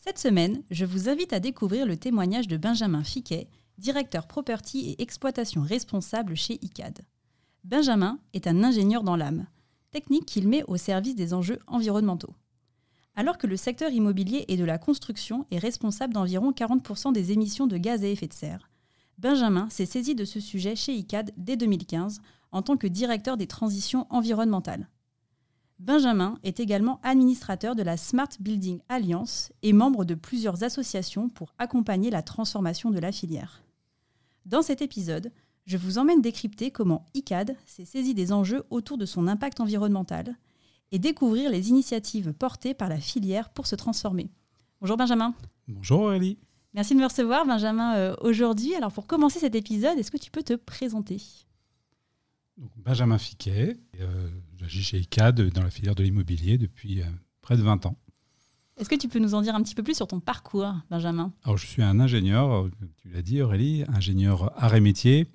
Cette semaine, je vous invite à découvrir le témoignage de Benjamin Fiquet, directeur property et exploitation responsable chez ICAD. Benjamin est un ingénieur dans l'âme, technique qu'il met au service des enjeux environnementaux. Alors que le secteur immobilier et de la construction est responsable d'environ 40% des émissions de gaz à effet de serre, Benjamin s'est saisi de ce sujet chez ICAD dès 2015 en tant que directeur des transitions environnementales. Benjamin est également administrateur de la Smart Building Alliance et membre de plusieurs associations pour accompagner la transformation de la filière. Dans cet épisode, je vous emmène décrypter comment ICAD s'est saisi des enjeux autour de son impact environnemental et découvrir les initiatives portées par la filière pour se transformer. Bonjour Benjamin. Bonjour Aurélie. Merci de me recevoir Benjamin euh, aujourd'hui. Alors pour commencer cet épisode, est-ce que tu peux te présenter? Benjamin Fiquet, euh, j'agis chez ICAD dans la filière de l'immobilier depuis euh, près de 20 ans. Est-ce que tu peux nous en dire un petit peu plus sur ton parcours, Benjamin? Alors, je suis un ingénieur, tu l'as dit Aurélie, ingénieur art et métier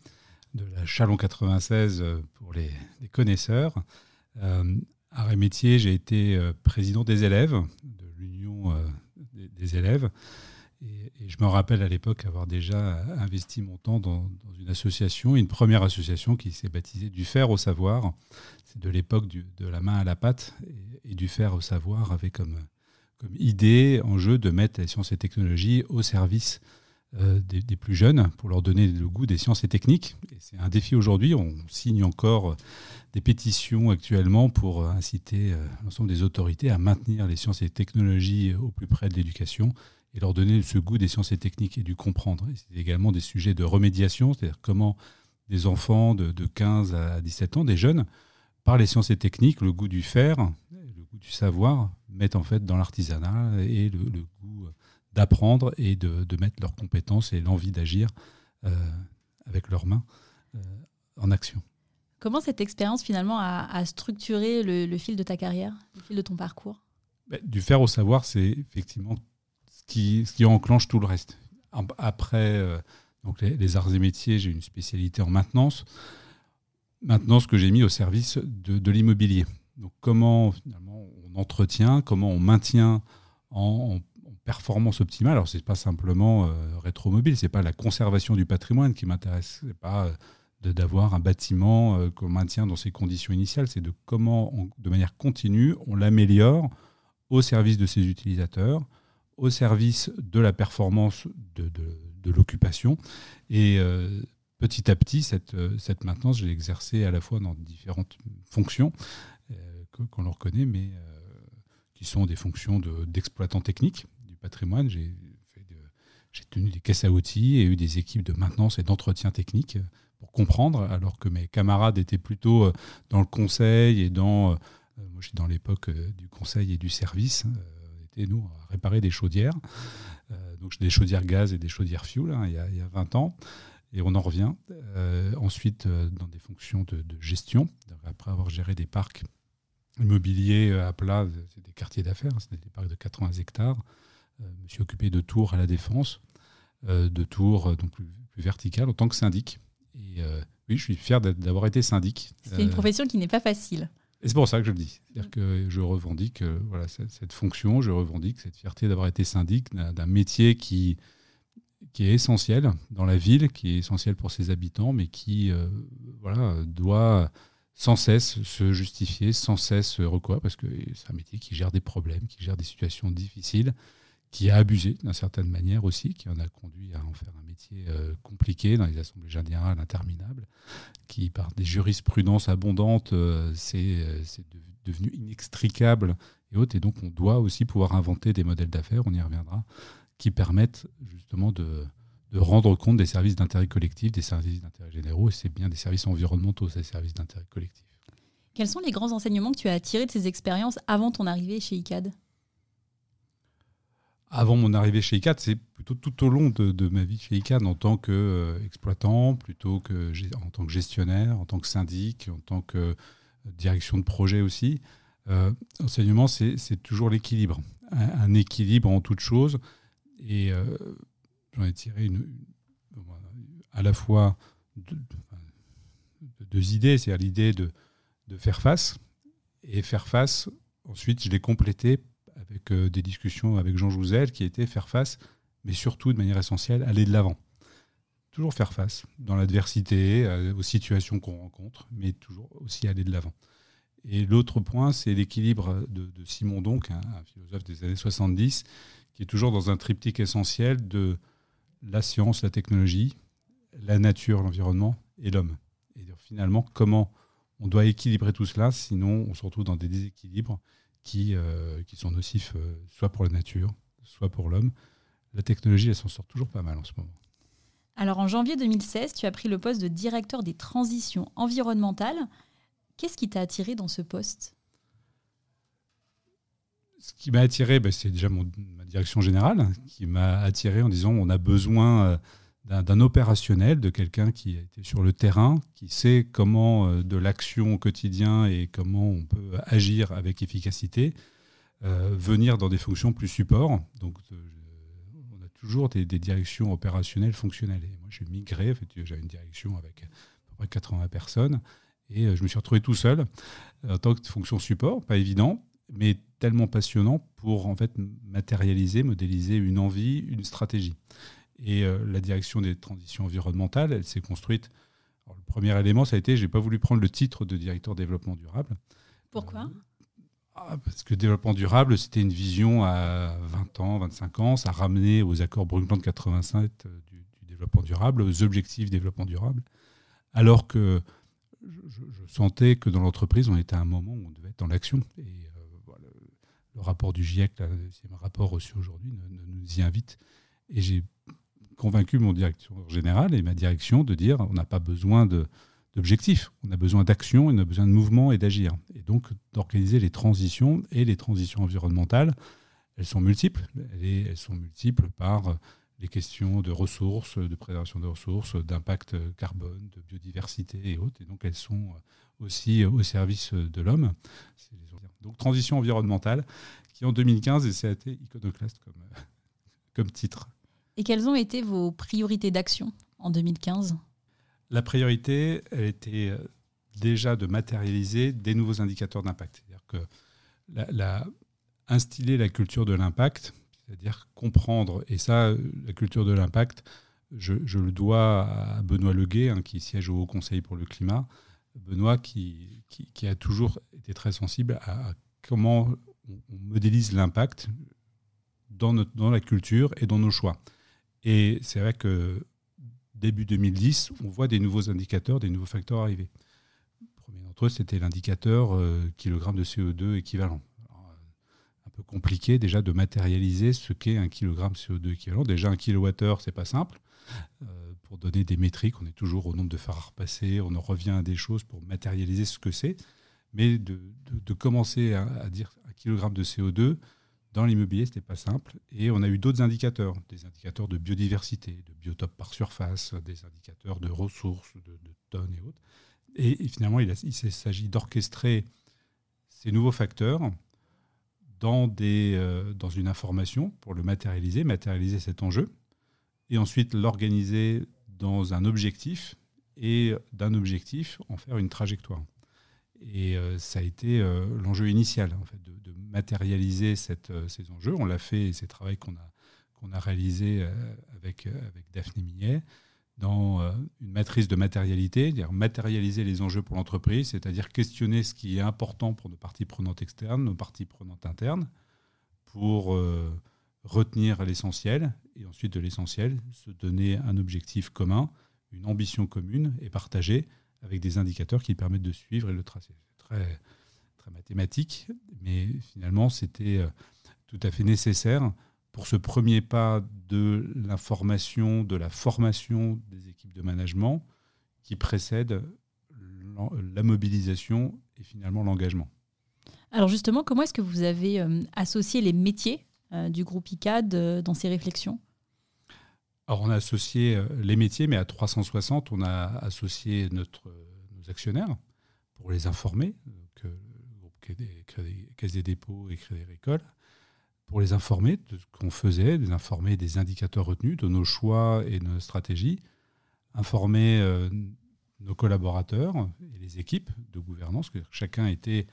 de la Chalon 96 euh, pour les, connaisseurs. Euh, art et métier, j'ai été président des élèves, de l'union des, élèves. Et, je me rappelle à l'époque avoir déjà investi mon temps dans, une association, une première association qui s'est baptisée Du fer au savoir. C'est de l'époque de la main à la pâte et, du fer au savoir avait comme, comme idée, en jeu, de mettre les sciences et technologies au service euh, des, plus jeunes pour leur donner le goût des sciences et techniques. C'est un défi aujourd'hui. On signe encore des pétitions actuellement pour inciter euh, l'ensemble des autorités à maintenir les sciences et technologies au plus près de l'éducation et leur donner ce goût des sciences et techniques et du comprendre. C'est également des sujets de remédiation, c'est-à-dire comment des enfants de, 15 à 17 ans, des jeunes, par les sciences et techniques, le goût du faire, le goût du savoir, mettent en fait dans l'artisanat et le, goût d'apprendre et de, mettre leurs compétences et l'envie d'agir euh, avec leurs mains euh, en action. Comment cette expérience finalement a, structuré le, fil de ta carrière, le fil de ton parcours? Ben, Du faire au savoir, c'est effectivement qui, ce qui enclenche tout le reste. Après euh, donc les, arts et métiers, j'ai une spécialité en maintenance. Maintenant, ce que j'ai mis au service de, l'immobilier. Donc, comment finalement on entretient, comment on maintient en, performance optimale. Alors, c'est pas simplement euh, rétromobile, c'est pas la conservation du patrimoine qui m'intéresse. C'est pas euh, d'avoir un bâtiment euh, qu'on maintient dans ses conditions initiales, c'est de comment, de manière continue, on l'améliore au service de ses utilisateurs, au service de la performance de, de, l'occupation. Et euh, petit à petit, cette, euh, cette maintenance, je l'ai exercée à la fois dans différentes fonctions euh, qu'on leur reconnaît, mais qui sont des fonctions d'exploitant technique du patrimoine. J'ai tenu des caisses à outils et eu des équipes de maintenance et d'entretien technique pour comprendre, alors que mes camarades étaient plutôt dans le conseil et dans, moi je suis dans l'époque du conseil et du service, nous, à réparer des chaudières. Euh, donc des chaudières gaz et des chaudières fuel hein, il, y a, 20 ans. Et on en revient. Euh, ensuite, euh, dans des fonctions de, gestion, après avoir géré des parcs immobiliers à plat, c'est des quartiers d'affaires, hein, c'est des parcs de 80 hectares. je me suis occupé de tours à la défense, de tours donc plus, plus verticales en tant que syndic. Et oui, je suis fier d'avoir été syndic. C'est une profession qui n'est pas facile. Et c'est pour ça que je le dis. C'est-à-dire que je revendique euh, voilà, cette, fonction, je revendique cette fierté d'avoir été syndic d'un métier qui, qui est essentiel dans la ville, qui est essentiel pour ses habitants, mais qui euh, voilà, doit sans cesse se justifier, sans cesse recours, parce que c'est un métier qui gère des problèmes, qui gère des situations difficiles, qui a abusé d'une certaine manière aussi, qui en a conduit à en faire un métier euh, compliqué dans les assemblées générales interminables, qui par des jurisprudences abondantes, euh, euh, c'est devenu inextricable et autres. Et donc on doit aussi pouvoir inventer des modèles d'affaires, on y reviendra, qui permettent justement de, de rendre compte des services d'intérêt collectif, des services d'intérêt généraux, et c'est bien des services environnementaux, ces services d'intérêt collectif. Quels sont les grands enseignements que tu as tirés de ces expériences avant ton arrivée chez ICAD avant mon arrivée chez ICAD, c'est plutôt tout au long de, ma vie chez ICAD en tant qu'exploitant, plutôt que en tant que gestionnaire, en tant que syndic, en tant que direction de projet aussi. enseignement, c'est toujours l'équilibre. Un, équilibre en toute chose. Et j'en ai tiré une, à la fois deux idées, c'est-à-dire l'idée de, de, faire face, et faire face, ensuite je l'ai complété avec euh, des discussions avec Jean Jouzel, qui était faire face, mais surtout de manière essentielle, aller de l'avant. Toujours faire face dans l'adversité, euh, aux situations qu'on rencontre, mais toujours aussi aller de l'avant. Et l'autre point, c'est l'équilibre de, Simon Donc, un, philosophe des années 70, qui est toujours dans un triptyque essentiel de la science, la technologie, la nature, l'environnement et l'homme. Et finalement, comment on doit équilibrer tout cela, sinon on se retrouve dans des déséquilibres qui, euh, qui sont nocifs euh, soit pour la nature, soit pour l'homme. La technologie, elle s'en sort toujours pas mal en ce moment. Alors en janvier 2016, tu as pris le poste de directeur des transitions environnementales. Qu'est-ce qui t'a attiré dans ce poste? Ce qui m'a attiré, ben, c'est déjà mon, ma direction générale qui m'a attiré en disant on a besoin euh, d'un opérationnel, de quelqu'un qui a été sur le terrain, qui sait comment euh, de l'action au quotidien et comment on peut agir avec efficacité, euh, venir dans des fonctions plus support. Donc, euh, on a toujours des, directions opérationnelles fonctionnelles. Moi, j'ai migré, en j'avais une direction avec à peu près 80 personnes, et je me suis retrouvé tout seul en tant que fonction support, pas évident, mais tellement passionnant pour en fait matérialiser, modéliser une envie, une stratégie. Et euh, la direction des transitions environnementales, elle s'est construite. le premier élément, ça a été, j'ai pas voulu prendre le titre de directeur développement durable. Pourquoi? Euh, ah, Parce que développement durable, c'était une vision à 20 ans, 25 ans, ça ramenait aux accords Brundtland 87 euh, du, développement durable, aux objectifs développement durable, alors que je, sentais que dans l'entreprise, on était à un moment où on devait être dans l'action. Et le, rapport du GIEC, le deuxième rapport reçu aujourd'hui, nous y invite. Et j'ai convaincu mon directeur général et ma direction de dire on n'a pas besoin d'objectifs, on a besoin d'action, on a besoin de mouvement et d'agir. Et donc d'organiser les transitions et les transitions environnementales, elles sont multiples. Elles, sont multiples par les questions de ressources, de préservation des ressources, d'impact carbone, de biodiversité et autres. Et donc elles sont aussi au service de l'homme. Donc transition environnementale qui en 2015 et été iconoclaste comme, comme titre. Et quelles ont été vos priorités d'action en 2015 La priorité, elle était euh, déjà de matérialiser des nouveaux indicateurs d'impact. C'est-à-dire que instiller la culture de l'impact, c'est-à-dire comprendre, et ça, la culture de l'impact, je, le dois à Benoît Leguet, hein, qui siège au Haut Conseil pour le climat. Benoît qui, qui, a toujours été très sensible à comment on, modélise l'impact dans, dans la culture et dans nos choix. Et c'est vrai que début 2010, on voit des nouveaux indicateurs, des nouveaux facteurs arriver. Le premier d'entre eux, c'était l'indicateur euh, kilogramme de CO2 équivalent. Euh, un peu compliqué déjà de matérialiser ce qu'est un kilogramme CO2 équivalent. Déjà, un kilowattheure, c'est pas simple. Euh, pour donner des métriques, on est toujours au nombre de phares passés, on en revient à des choses pour matérialiser ce que c'est. Mais de, commencer à, à, dire un kilogramme de CO2, dans l'immobilier, ce n'était pas simple. Et on a eu d'autres indicateurs, des indicateurs de biodiversité, de biotopes par surface, des indicateurs de ressources, de, tonnes et autres. Et, finalement, il, s'agit d'orchestrer ces nouveaux facteurs dans, euh, dans une information pour le matérialiser, matérialiser cet enjeu, et ensuite l'organiser dans un objectif, et d'un objectif en faire une trajectoire. Et euh, ça a été euh, l'enjeu initial, en fait, de, matérialiser euh, ces enjeux. On l'a fait, et c'est le travail qu'on a, qu'on a réalisé avec, avec Daphné Millet, dans une matrice de matérialité, dire matérialiser les enjeux pour l'entreprise, c'est-à-dire questionner ce qui est important pour nos parties prenantes externes, nos parties prenantes internes, pour retenir l'essentiel, et ensuite de l'essentiel, se donner un objectif commun, une ambition commune et partagée avec des indicateurs qui permettent de suivre et le tracer. C'est très, très mathématique, mais finalement, c'était euh, tout à fait nécessaire pour ce premier pas de l'information, de la formation des équipes de management qui précède la mobilisation et finalement l'engagement. Alors justement, comment est-ce que vous avez euh, associé les métiers du groupe ICAD dans ces réflexions? Alors, on a associé les métiers, mais à 360, on a associé nos actionnaires pour les informer, que le groupe Caisse des dépôts et Crédit Agricole, pour les informer de ce qu'on faisait, les informer des indicateurs retenus, de nos choix et de nos stratégies, informer euh, nos collaborateurs et les équipes de gouvernance, que chacun était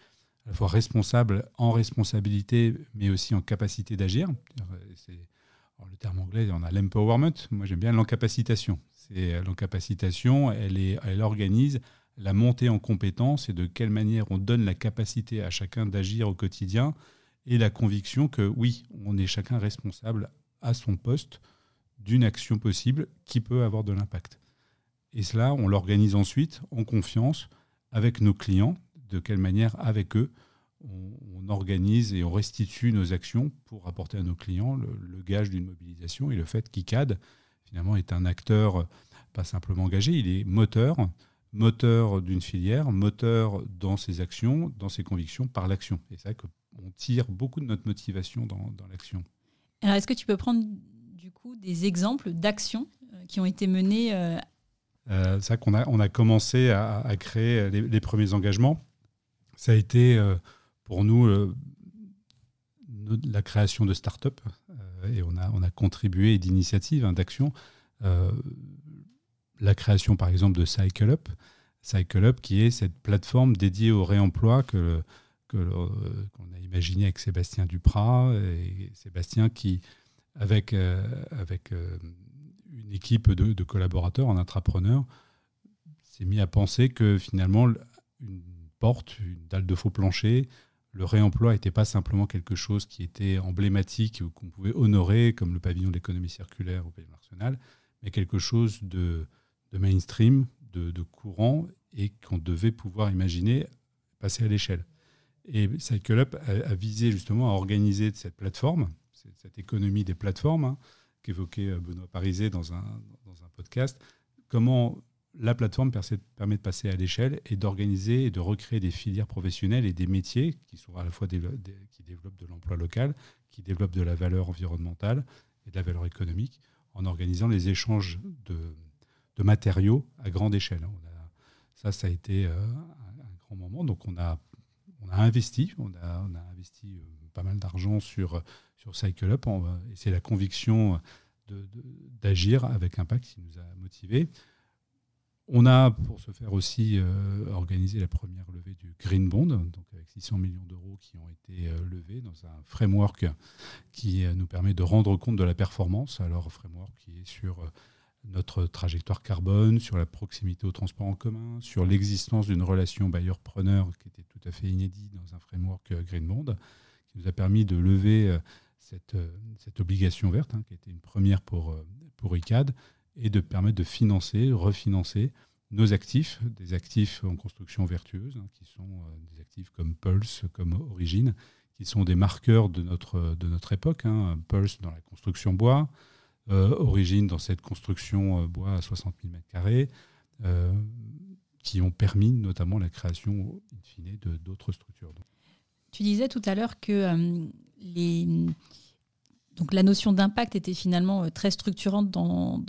à la fois responsable en responsabilité, mais aussi en capacité d'agir. Le terme anglais, on a l'empowerment. Moi, j'aime bien l'encapacitation. C'est l'encapacitation, elle, elle organise la montée en compétences et de quelle manière on donne la capacité à chacun d'agir au quotidien et la conviction que oui, on est chacun responsable à son poste d'une action possible qui peut avoir de l'impact. Et cela, on l'organise ensuite en confiance avec nos clients, de quelle manière avec eux on, organise et on restitue nos actions pour apporter à nos clients le, gage d'une mobilisation et le fait qu'ICAD finalement est un acteur pas simplement engagé, il est moteur, moteur d'une filière, moteur dans ses actions, dans ses convictions par l'action. Et c'est vrai qu'on tire beaucoup de notre motivation dans, l'action. Alors, est-ce que tu peux prendre du coup des exemples d'actions euh, qui ont été menées euh, euh, C'est vrai qu'on a, on a commencé à, créer les, premiers engagements. Ça a été pour nous la création de start-up et on a, on a contribué d'initiatives, hein, d'actions la création par exemple de Cycle Up, Cycle Up qui est cette plateforme dédiée au réemploi que qu'on a imaginé avec Sébastien Duprat et Sébastien qui avec euh, avec euh, une équipe de, collaborateurs en intrapreneurs s'est mis à penser que finalement une porte, une dalle de faux plancher, le réemploi n'était pas simplement quelque chose qui était emblématique ou qu'on pouvait honorer comme le pavillon de l'économie circulaire au pavillon national, mais quelque chose de de mainstream, de, courant, et qu'on devait pouvoir imaginer passer à l'échelle. Et Cycle Up a, visé justement à organiser cette plateforme, cette économie des plateformes, hein, qu'évoquait Benoît Parisé dans un, dans un podcast, comment la plateforme permet de passer à l'échelle et d'organiser et de recréer des filières professionnelles et des métiers qui sont à la fois qui développent de l'emploi local, qui développent de la valeur environnementale et de la valeur économique, en organisant les échanges de, matériaux à grande échelle. ça, ça a été euh, un, grand moment. Donc on a, investi, on a, on a investi euh, pas mal d'argent sur, sur Cycle Up. et c'est la conviction d'agir avec impact qui nous a motivés. On a, pour ce faire aussi, euh, organisé la première levée du Green Bond, donc avec 600 millions d'euros qui ont été levés dans un framework qui nous permet de rendre compte de la performance. Alors, framework qui est sur notre trajectoire carbone, sur la proximité au transport en commun, sur l'existence d'une relation bailleur-preneur qui était tout à fait inédite dans un framework euh, Green Bond, qui nous a permis de lever euh, cette, euh, obligation verte, hein, qui était une première pour ICAD, et de permettre de financer, refinancer nos actifs, des actifs en construction vertueuse, hein, qui sont des actifs comme Pulse, comme Origine, qui sont des marqueurs de notre, de notre époque. Hein, Pulse dans la construction bois, euh, origine dans cette construction euh, bois à 60 000 m2, qui ont permis notamment la création, in fine, d'autres structures. Tu disais tout à l'heure que euh, les, donc la notion d'impact était finalement très structurante dans,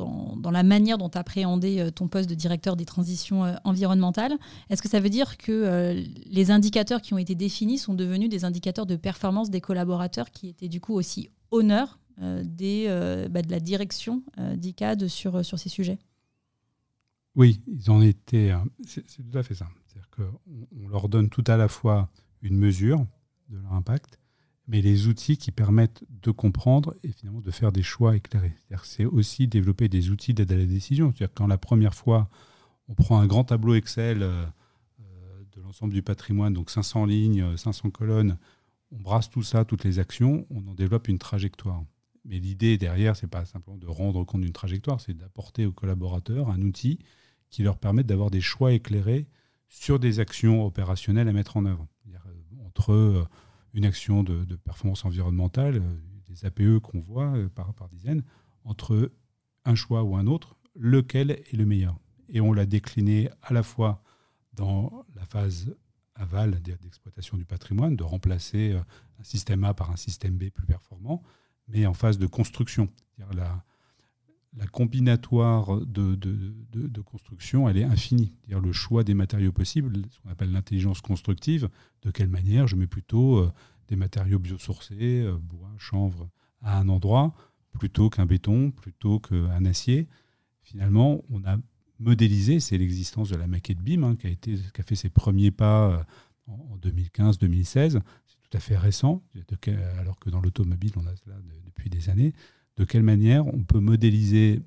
la manière dont tu appréhendais ton poste de directeur des transitions environnementales. Est-ce que ça veut dire que les indicateurs qui ont été définis sont devenus des indicateurs de performance des collaborateurs qui étaient du coup aussi honneurs euh, euh, bah, de la direction euh, d'ICAD sur, sur ces sujets? Oui, ils ont été. C'est tout à fait ça. C'est-à-dire qu'on leur donne tout à la fois une mesure de leur impact, mais les outils qui permettent de comprendre et finalement de faire des choix éclairés. C'est aussi développer des outils d'aide à la décision. C'est-à-dire quand la première fois, on prend un grand tableau Excel de l'ensemble du patrimoine, donc 500 lignes, 500 colonnes, on brasse tout ça, toutes les actions, on en développe une trajectoire. Mais l'idée derrière, c'est pas simplement de rendre compte d'une trajectoire, c'est d'apporter aux collaborateurs un outil qui leur permette d'avoir des choix éclairés sur des actions opérationnelles à mettre en œuvre. Euh, entre euh, une action de, performance environnementale, euh, des APE qu'on voit par, par dizaines, entre un choix ou un autre, lequel est le meilleur. Et on l'a décliné à la fois dans la phase aval d'exploitation du patrimoine, de remplacer un système A par un système B plus performant, mais en phase de construction. La combinatoire de, construction, elle est infinie. le choix des matériaux possibles, ce qu'on appelle l'intelligence constructive, de quelle manière je mets plutôt euh, des matériaux biosourcés, euh, bois, chanvre, à un endroit, plutôt qu'un béton, plutôt qu'un acier. Finalement, on a modélisé, c'est l'existence de la maquette BIM hein, qui, a été, qui a fait ses premiers pas euh, en 2015-2016. C'est tout à fait récent, alors que dans l'automobile, on a cela depuis des années de quelle manière on peut modéliser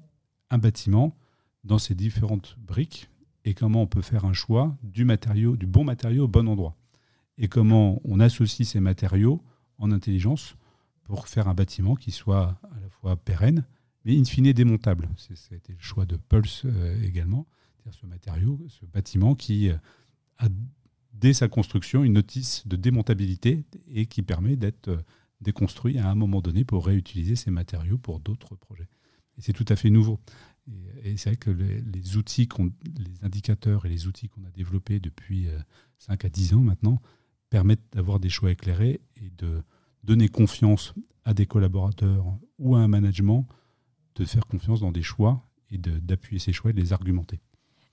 un bâtiment dans ses différentes briques et comment on peut faire un choix du matériau, du bon matériau au bon endroit. Et comment on associe ces matériaux en intelligence pour faire un bâtiment qui soit à la fois pérenne, mais in fine démontable. Été le choix de Pulse euh, également, c'est-à-dire ce matériau, ce bâtiment qui euh, a dès sa construction une notice de démontabilité et qui permet d'être euh, déconstruit à un moment donné pour réutiliser ces matériaux pour d'autres projets. Et c'est tout à fait nouveau. Et, c'est vrai que les, outils, les indicateurs et les outils qu'on a développés depuis 5 euh, à 10 ans maintenant permettent d'avoir des choix éclairés et de donner confiance à des collaborateurs ou à un management de faire confiance dans des choix et d'appuyer ces choix et de les argumenter.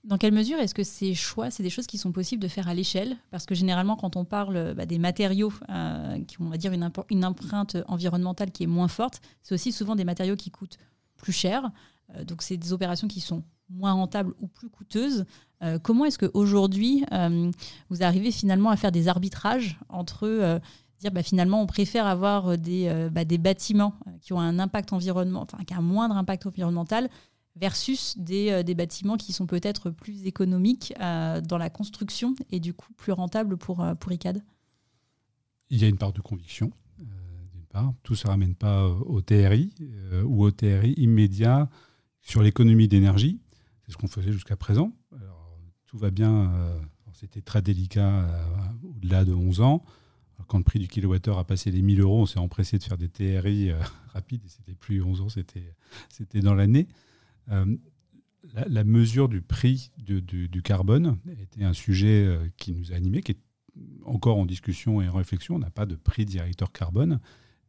Dans quelle mesure est-ce que ces choix, c'est des choses qui sont possibles de faire à l'échelle? Parce que généralement, quand on parle bah, des matériaux euh, qui ont, on va dire, une, une, empreinte environnementale qui est moins forte, c'est aussi souvent des matériaux qui coûtent plus cher. Euh, donc, c'est des opérations qui sont moins rentables ou plus coûteuses. Euh, comment est-ce qu'aujourd'hui, vous arrivez finalement à faire des arbitrages entre dire bah, finalement, on préfère avoir des, bah, des bâtiments qui ont un impact environnemental, enfin, qui ont un moindre impact environnemental versus euh, des, bâtiments qui sont peut-être plus économiques euh, dans la construction et du coup plus rentables pour, euh, pour ICAD Il y a une part de conviction, d'une part. Tout ne se ramène pas au TRI ou au TRI immédiat sur l'économie d'énergie. C'est ce qu'on faisait jusqu'à présent. tout va bien, c'était très délicat au-delà de 11 ans. quand le prix du kilowattheure a passé les 1000 euros, on s'est empressé de faire des TRI rapides. Et c'était plus 11 ans, c'était dans l'année. Euh, la, mesure du prix du, carbone était un sujet euh, qui nous a animés, qui est encore en discussion et en réflexion. On n'a pas de prix directeur carbone,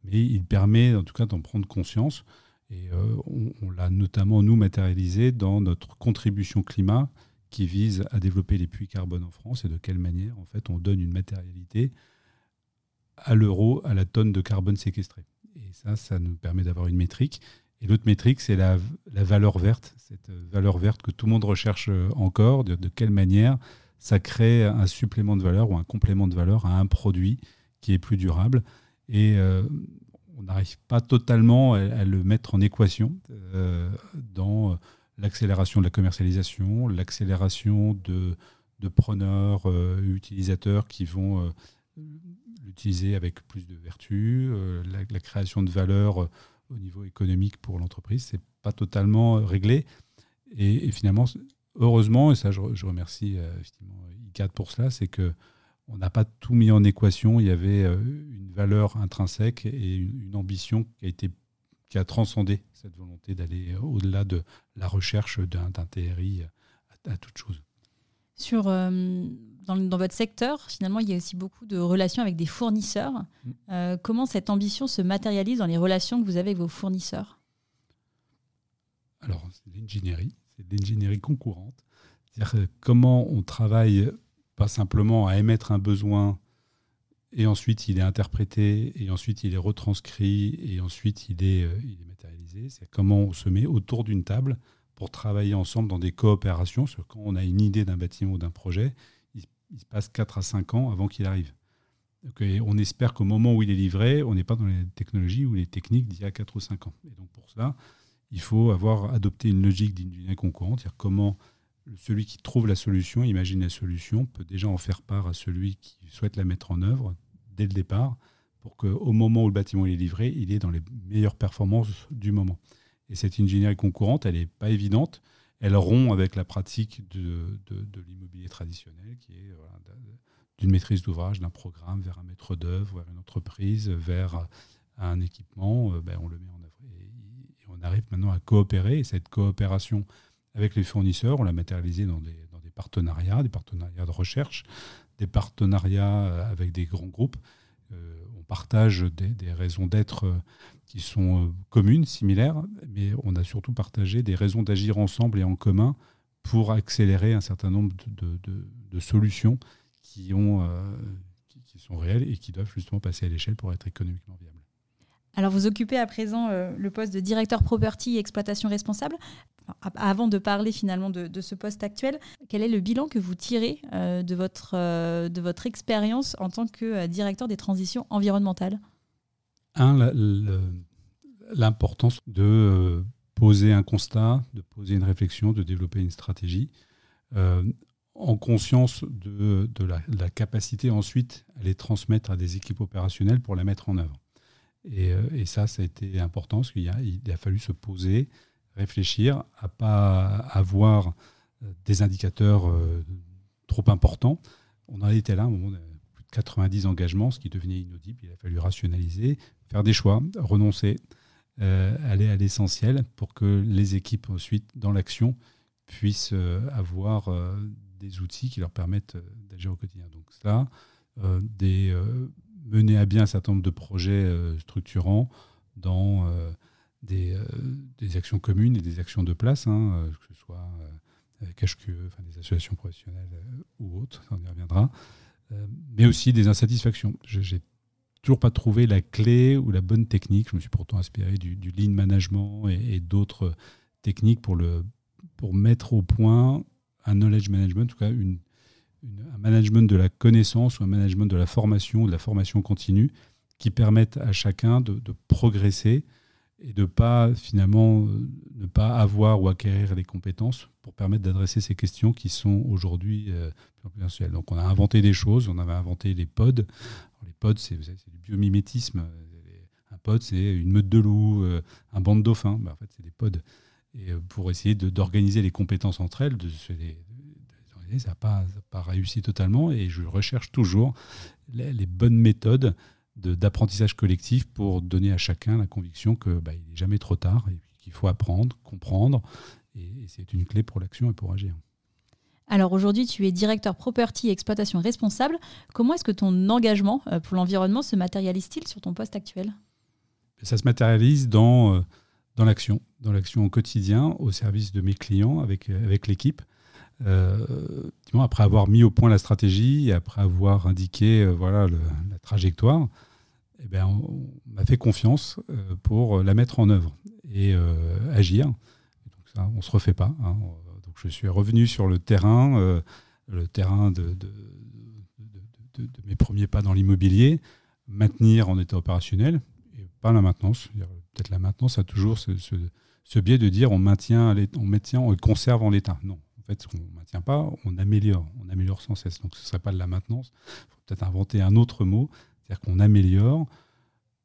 mais il permet en tout cas d'en prendre conscience. Et euh, on, l'a notamment, nous, matérialisé dans notre contribution climat qui vise à développer les puits carbone en France et de quelle manière, en fait, on donne une matérialité à l'euro, à la tonne de carbone séquestré. Et ça, ça nous permet d'avoir une métrique et l'autre métrique, c'est la, valeur verte, cette valeur verte que tout le monde recherche euh, encore, de, quelle manière ça crée un supplément de valeur ou un complément de valeur à un produit qui est plus durable. Et euh, on n'arrive pas totalement à, le mettre en équation euh, dans l'accélération de la commercialisation, l'accélération de, preneurs, utilisateurs qui vont l'utiliser avec plus de vertu, la, création de valeur au niveau économique pour l'entreprise. C'est pas totalement euh, réglé. Et, finalement, heureusement, et ça je, remercie euh, ICAD pour cela, c'est que on n'a pas tout mis en équation. Il y avait euh, une valeur intrinsèque et une, ambition qui a été qui a transcendé cette volonté d'aller au-delà de la recherche d'un TRI à, toute chose. Sur, dans, votre secteur, finalement, il y a aussi beaucoup de relations avec des fournisseurs. Mm. Euh, comment cette ambition se matérialise dans les relations que vous avez avec vos fournisseurs? Alors, c'est l'ingénierie, c'est l'ingénierie concurrente. C'est-à-dire comment on travaille pas simplement à émettre un besoin et ensuite il est interprété et ensuite il est retranscrit et ensuite il est, euh, il est matérialisé. C'est comment on se met autour d'une table pour travailler ensemble dans des coopérations. Parce que quand on a une idée d'un bâtiment ou d'un projet, il se passe 4 à 5 ans avant qu'il arrive. on espère qu'au moment où il est livré, on n'est pas dans les technologies ou les techniques d'il y a 4 ou 5 ans. Et donc pour cela, il faut avoir adopté une logique d'ingénierie concurrente, c'est-à-dire comment celui qui trouve la solution, imagine la solution, peut déjà en faire part à celui qui souhaite la mettre en œuvre dès le départ, pour qu'au moment où le bâtiment est livré, il est dans les meilleures performances du moment. Et cette ingénierie concurrente, elle n'est pas évidente elle rompt avec la pratique de, l'immobilier traditionnel, qui est d'une maîtrise d'ouvrage, d'un programme vers un maître d'œuvre, vers une entreprise, vers un équipement, euh, ben, on le met en œuvre. Et, on arrive maintenant à coopérer, et cette coopération avec les fournisseurs, on l'a matérialisée dans des, partenariats, des partenariats de recherche, des partenariats avec des grands groupes. on partage des, raisons d'être qui sont communes, similaires, mais on a surtout partagé des raisons d'agir ensemble et en commun pour accélérer un certain nombre de, solutions qui, ont, qui, sont réelles et qui doivent justement passer à l'échelle pour être économiquement viables. Alors vous occupez à présent le poste de directeur property et exploitation responsable avant de parler finalement de, ce poste actuel, quel est le bilan que vous tirez euh, de votre, euh, expérience en tant que euh, directeur des transitions environnementales? Un, l'importance de poser un constat, de poser une réflexion, de développer une stratégie, en conscience de, la, capacité ensuite à les transmettre à des équipes opérationnelles pour la mettre en œuvre. Et, ça, ça a été important, parce qu'il a, fallu se poser, réfléchir à pas avoir euh, des indicateurs euh, trop importants. On en était là, on a plus de 90 engagements, ce qui devenait inaudible. Il a fallu rationaliser, faire des choix, renoncer, euh, aller à l'essentiel pour que les équipes ensuite, dans l'action, puissent avoir des outils qui leur permettent d'agir au quotidien. Donc ça, des, mener à bien un certain nombre de projets structurants dans des, euh, actions communes et des actions de place, hein, euh, que ce soit euh, HQE, enfin, des associations professionnelles ou autres, on y reviendra, mais aussi des insatisfactions. Toujours pas trouvé la clé ou la bonne technique. Je me suis pourtant inspiré du, lean management et, d'autres techniques pour, le, pour mettre au point un knowledge management, en tout cas une, un management de la connaissance ou un management de la formation ou de la formation continue qui permettent à chacun de, de progresser et de pas finalement euh, ne pas avoir ou acquérir les compétences pour permettre d'adresser ces questions qui sont aujourd'hui euh, plus Donc on a inventé des choses, on avait inventé les pods. C'est du biomimétisme. Un pod, c'est une meute de loups, euh, un banc de dauphins. Ben, en fait, c'est des pods. Et pour essayer d'organiser les compétences entre elles, ça n'a pas, réussi totalement. Et je recherche toujours les, les bonnes méthodes d'apprentissage collectif pour donner à chacun la conviction qu'il bah, n'est jamais trop tard et qu'il faut apprendre, comprendre. Et, c'est une clé pour l'action et pour agir. Alors aujourd'hui, tu es directeur property et exploitation responsable. Comment est-ce que ton engagement euh, pour l'environnement se matérialise-t-il sur ton poste actuel? Ça se matérialise dans, euh, dans l'action, dans l'action au quotidien, au service de mes clients, avec, euh, avec l'équipe. Euh, après avoir mis au point la stratégie et après avoir indiqué voilà, la trajectoire, eh ben, on, m'a fait confiance pour la mettre en œuvre et agir. on ne se refait pas. Hein. Je suis revenu sur le terrain, euh, le terrain de, mes premiers pas dans l'immobilier, maintenir en état opérationnel et pas la maintenance. Peut-être la maintenance a toujours ce, biais de dire on maintient, on maintient, on conserve en l'état. Non, en fait, on ne maintient pas, on améliore, on améliore sans cesse. Donc ce ne serait pas de la maintenance. Il faut peut-être inventer un autre mot c'est-à-dire qu'on améliore,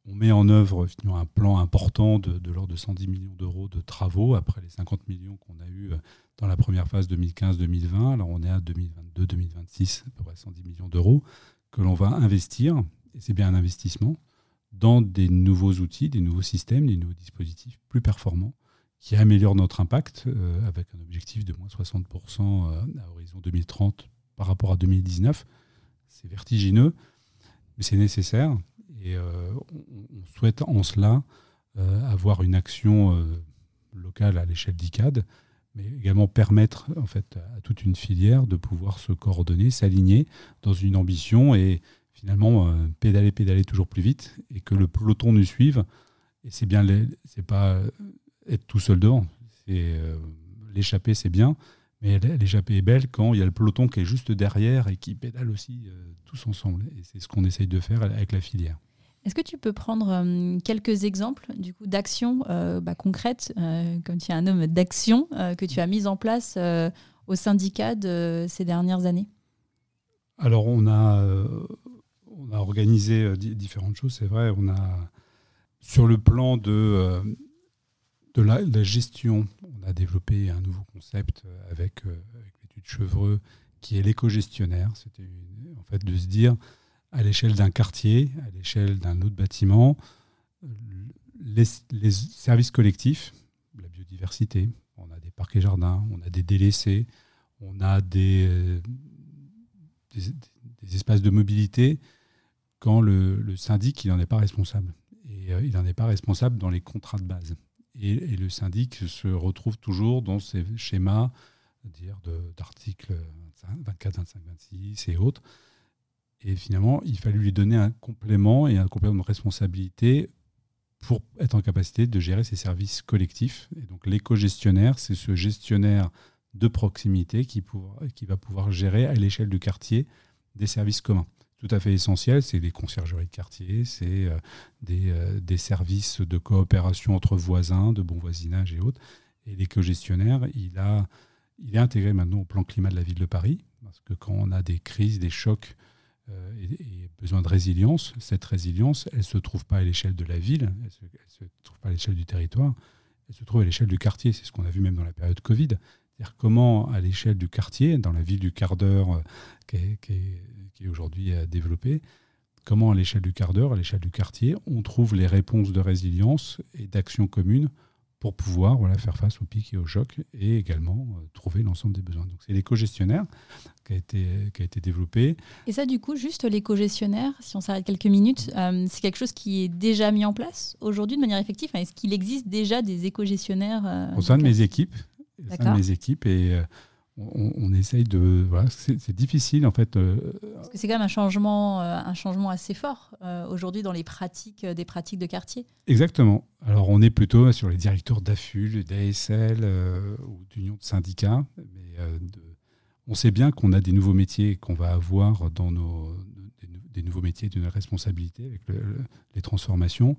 on met en œuvre un plan important de, l'ordre de 110 millions d'euros de travaux après les 50 millions qu'on a eu euh, dans la première phase 2015-2020. Alors on est à 2022-2026, à peu près 110 millions d'euros que l'on va investir, et c'est bien un investissement, dans des nouveaux outils, des nouveaux systèmes, des nouveaux dispositifs plus performants qui améliorent notre impact euh, avec un objectif de moins 60% euh, à horizon 2030 par rapport à 2019. C'est vertigineux mais c'est nécessaire. Et euh, on, souhaite en cela euh, avoir une action euh, locale à l'échelle d'ICAD, mais également permettre en fait, à toute une filière de pouvoir se coordonner, s'aligner dans une ambition et finalement pédaler, pédaler toujours plus vite et que le peloton nous suive. Et c'est bien, c'est pas être tout seul devant. C'est l'échapper, c'est bien, mais l'échappée est belle quand il y a le peloton qui est juste derrière et qui pédale aussi tous ensemble. Et c'est ce qu'on essaye de faire avec la filière. Est-ce que tu peux prendre euh, quelques exemples du coup d'actions euh, bah, concrètes, comme tu es un homme d'action, que tu as mises en place au syndicat de ces dernières années? Alors on a, organisé différentes choses, c'est vrai. On a sur le plan de de la, gestion, on a développé un nouveau concept euh, avec, euh, avec l'étude Chevreux qui est l'éco-gestionnaire. C'était en fait de se dire à l'échelle d'un quartier, à l'échelle d'un autre bâtiment, les, services collectifs, la biodiversité, on a des parcs et jardins, on a des délaissés, on a des, des, espaces de mobilité quand le, syndic il n'en est pas responsable. Et il n'en est pas responsable dans les contrats de base. Et, le syndic se retrouve toujours dans ces schémas d'articles 24, 25, 26 et autres. Et finalement, il fallut lui donner un complément et un complément de responsabilité pour être en capacité de gérer ses services collectifs. Et donc l'éco-gestionnaire, c'est ce gestionnaire de proximité qui, qui va pouvoir gérer à l'échelle du quartier des services communs. Tout à fait essentiel, c'est des conciergeries de quartier, c'est euh, des, euh, des, services de coopération entre voisins, de bon voisinage et autres. Et l'éco-gestionnaire, il, il est intégré maintenant au plan climat de la ville de Paris, parce que quand on a des crises, des chocs euh, et, besoin de résilience. Cette résilience, elle ne se trouve pas à l'échelle de la ville, elle ne se, trouve pas à l'échelle du territoire, elle se trouve à l'échelle du quartier. C'est ce qu'on a vu même dans la période Covid. C'est-à-dire comment, à l'échelle du quartier, dans la ville du quart d'heure euh, qui est, aujourd'hui euh, développée, comment à l'échelle du quart d'heure, à l'échelle du quartier, on trouve les réponses de résilience et d'action commune pour pouvoir voilà, faire face aux pics et aux chocs et également euh, trouver l'ensemble des besoins. Donc c'est l'éco-gestionnaire qui a, été, qui a été développé. Et ça, du coup, juste l'éco-gestionnaire, si on s'arrête quelques minutes, euh, c'est quelque chose qui est déjà mis en place aujourd'hui de manière effective? Est-ce qu'il existe déjà des éco-gestionnaires euh, Au sein de mes équipes. Au sein de mes équipes et on, essaye de. Voilà, c'est difficile en fait. Euh, Parce que c'est quand même un changement, euh, un changement assez fort euh, aujourd'hui dans les pratiques, des pratiques de quartier. Exactement. Alors on est plutôt sur les directeurs d'AFUL, d'ASL ou d'union de syndicats. Mais on sait bien qu'on a des nouveaux métiers qu'on va avoir dans nos. Des, nouveaux métiers de notre responsabilité avec les transformations.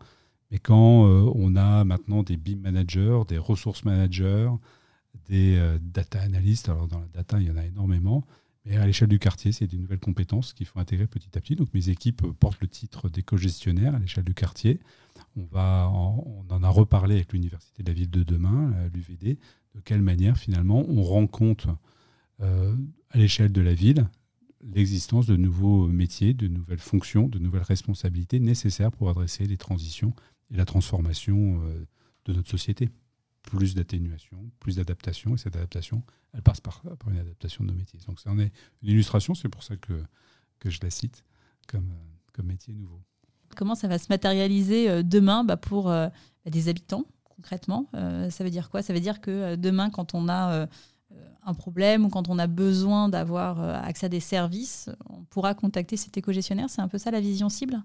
Mais quand on a maintenant des BIM managers, des ressources managers, des euh, data analystes. Alors dans la data, il y en a énormément. Mais à l'échelle du quartier, c'est des nouvelles compétences qu'il faut intégrer petit à petit. Donc mes équipes portent le titre d'éco-gestionnaire à l'échelle du quartier. On, va on en a reparlé avec l'Université de la Ville de demain, euh, l'UVD, de quelle manière finalement on rend compte euh, à l'échelle de la ville l'existence de nouveaux métiers, de nouvelles fonctions, de nouvelles responsabilités nécessaires pour adresser les transitions et la transformation de notre société plus d'atténuation, plus d'adaptation, et cette adaptation, elle passe par, une adaptation de nos métiers. Donc ça en est une illustration, c'est pour ça que, que je la cite comme, euh, comme métier nouveau. Comment ça va se matérialiser euh, demain bah, pour euh, bah, des habitants, concrètement Ça veut dire quoi? Ça veut dire que demain, quand on a un problème ou quand on a besoin d'avoir accès à des services, on pourra contacter cet éco-gestionnaire? C'est un peu ça la vision cible?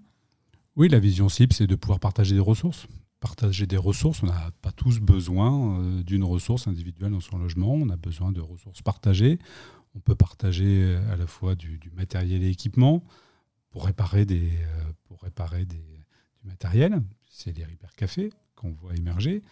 Oui, la vision cible, c'est de pouvoir partager des ressources partager des ressources. On n'a pas tous besoin euh, d'une ressource individuelle dans son logement. On a besoin de ressources partagées. On peut partager euh, à la fois du, matériel et équipement pour réparer, des, euh, pour réparer du matériel. C'est les Repair Café qu'on voit émerger.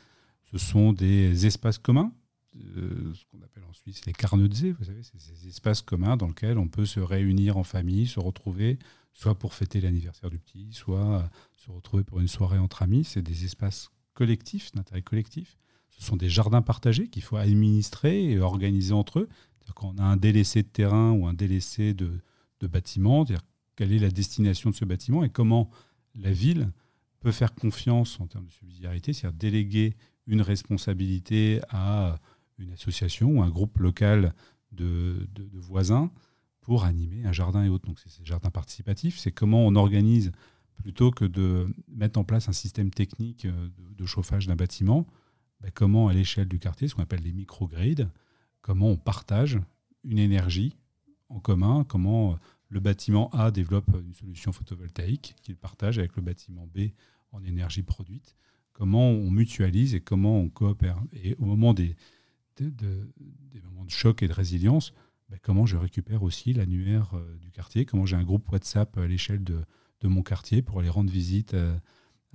Ce sont des espaces communs, ce qu'on appelle en Suisse les carnedzés. Vous savez, c'est ces espaces communs dans lesquels on peut se réunir en famille, se retrouver, soit pour fêter l'anniversaire du petit, soit se retrouver pour une soirée entre amis. C'est des espaces collectifs, d'intérêt collectif. Ce sont des jardins partagés qu'il faut administrer et organiser entre eux. Quand on a un délaissé de terrain ou un délaissé de, de bâtiment, quelle est la destination de ce bâtiment et comment la ville peut faire confiance en termes de subsidiarité, c'est-à-dire déléguer une responsabilité à une association ou un groupe local de, de, voisins pour animer un jardin et autres. Donc c'est ces jardins participatifs, c'est comment on organise plutôt que de mettre en place un système technique euh, de, chauffage d'un bâtiment, bah, comment à l'échelle du quartier, ce qu'on appelle les microgrids, comment on partage une énergie en commun, comment euh, le bâtiment A développe une solution photovoltaïque qu'il partage avec le bâtiment B en énergie produite, comment on mutualise et comment on coopère. Et au moment des, des moments de choc et de résilience, bah, comment je récupère aussi l'annuaire euh, du quartier, comment j'ai un groupe WhatsApp à l'échelle de, de, mon quartier pour aller rendre visite euh,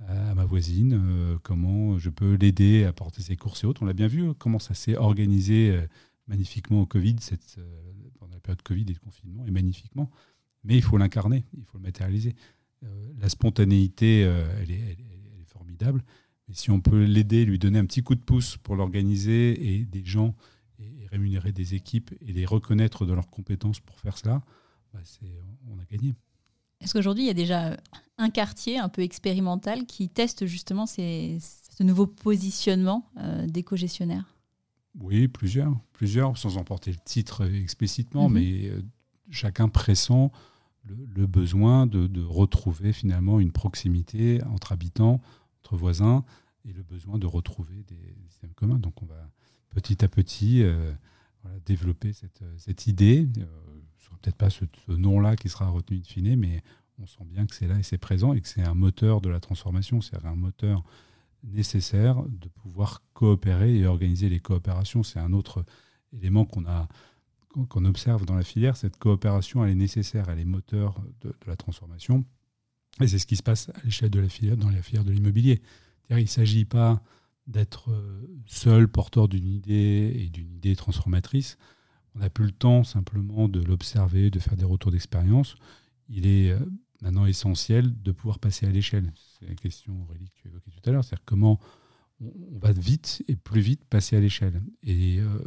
à, ma voisine, euh, comment je peux l'aider à porter ses courses et autres. On l'a bien vu, hein, comment ça s'est organisé magnifiquement au Covid, cette, pendant la période Covid et le confinement, et magnifiquement. Mais il faut l'incarner, il faut le matérialiser. la spontanéité, elle, est, formidable. Mais si on peut l'aider, lui donner un petit coup de pouce pour l'organiser et des gens rémunérer des équipes et les reconnaître de leurs compétences pour faire cela, bah, on a gagné. Est-ce qu'aujourd'hui, il y a déjà un quartier un peu expérimental qui teste justement ces, ce nouveau positionnement euh, d'éco-gestionnaire Oui, plusieurs, plusieurs, sans emporter le titre explicitement, mhm. mais euh, chacun pressant le, besoin de, retrouver finalement une proximité entre habitants, entre voisins, et le besoin de retrouver des, systèmes communs. Donc on va petit à petit euh, développer cette, cette idée. Euh, ce sera peut-être pas ce, nom-là qui sera retenu in fine, mais on sent bien que c'est là et c'est présent et que c'est un moteur de la transformation, c'est un moteur nécessaire de pouvoir coopérer et organiser les coopérations. C'est un autre élément qu'on observe dans la filière, cette coopération, elle est nécessaire, elle est moteur de, la transformation. Et c'est ce qui se passe à l'échelle de la filière, dans la filière de l'immobilier. Il ne s'agit pas d'être euh, seul porteur d'une idée et d'une idée transformatrice. On n'a plus le temps simplement de l'observer, de faire des retours d'expérience. Il est euh, maintenant essentiel de pouvoir passer à l'échelle. C'est la question, Aurélie, que tu évoquais tout à l'heure. C'est-à-dire comment on va vite et plus vite passer à l'échelle. Et euh,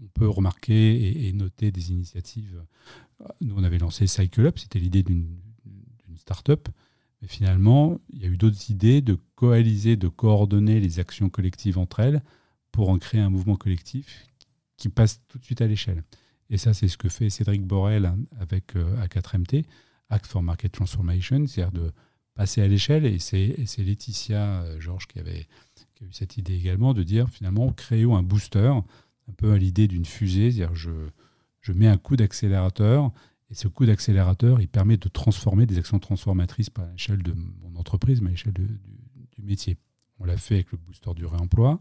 on peut remarquer et, noter des initiatives. Nous, on avait lancé Cycle Up, c'était l'idée d'une start-up. Mais finalement, il y a eu d'autres idées de coaliser, de coordonner les actions collectives entre elles pour en créer un mouvement collectif qui passe tout de suite à l'échelle. Et ça, c'est ce que fait Cédric Borel avec euh, A4MT, Act for Market Transformation, c'est-à-dire de passer à l'échelle. Et c'est Laetitia euh, Georges qui avait a eu cette idée également de dire finalement créons un booster un peu à l'idée d'une fusée, c'est-à-dire je mets un coup d'accélérateur et ce coup d'accélérateur, il permet de transformer des actions transformatrices pas à l'échelle de mon entreprise, mais à l'échelle du, métier. On l'a fait avec le booster du réemploi.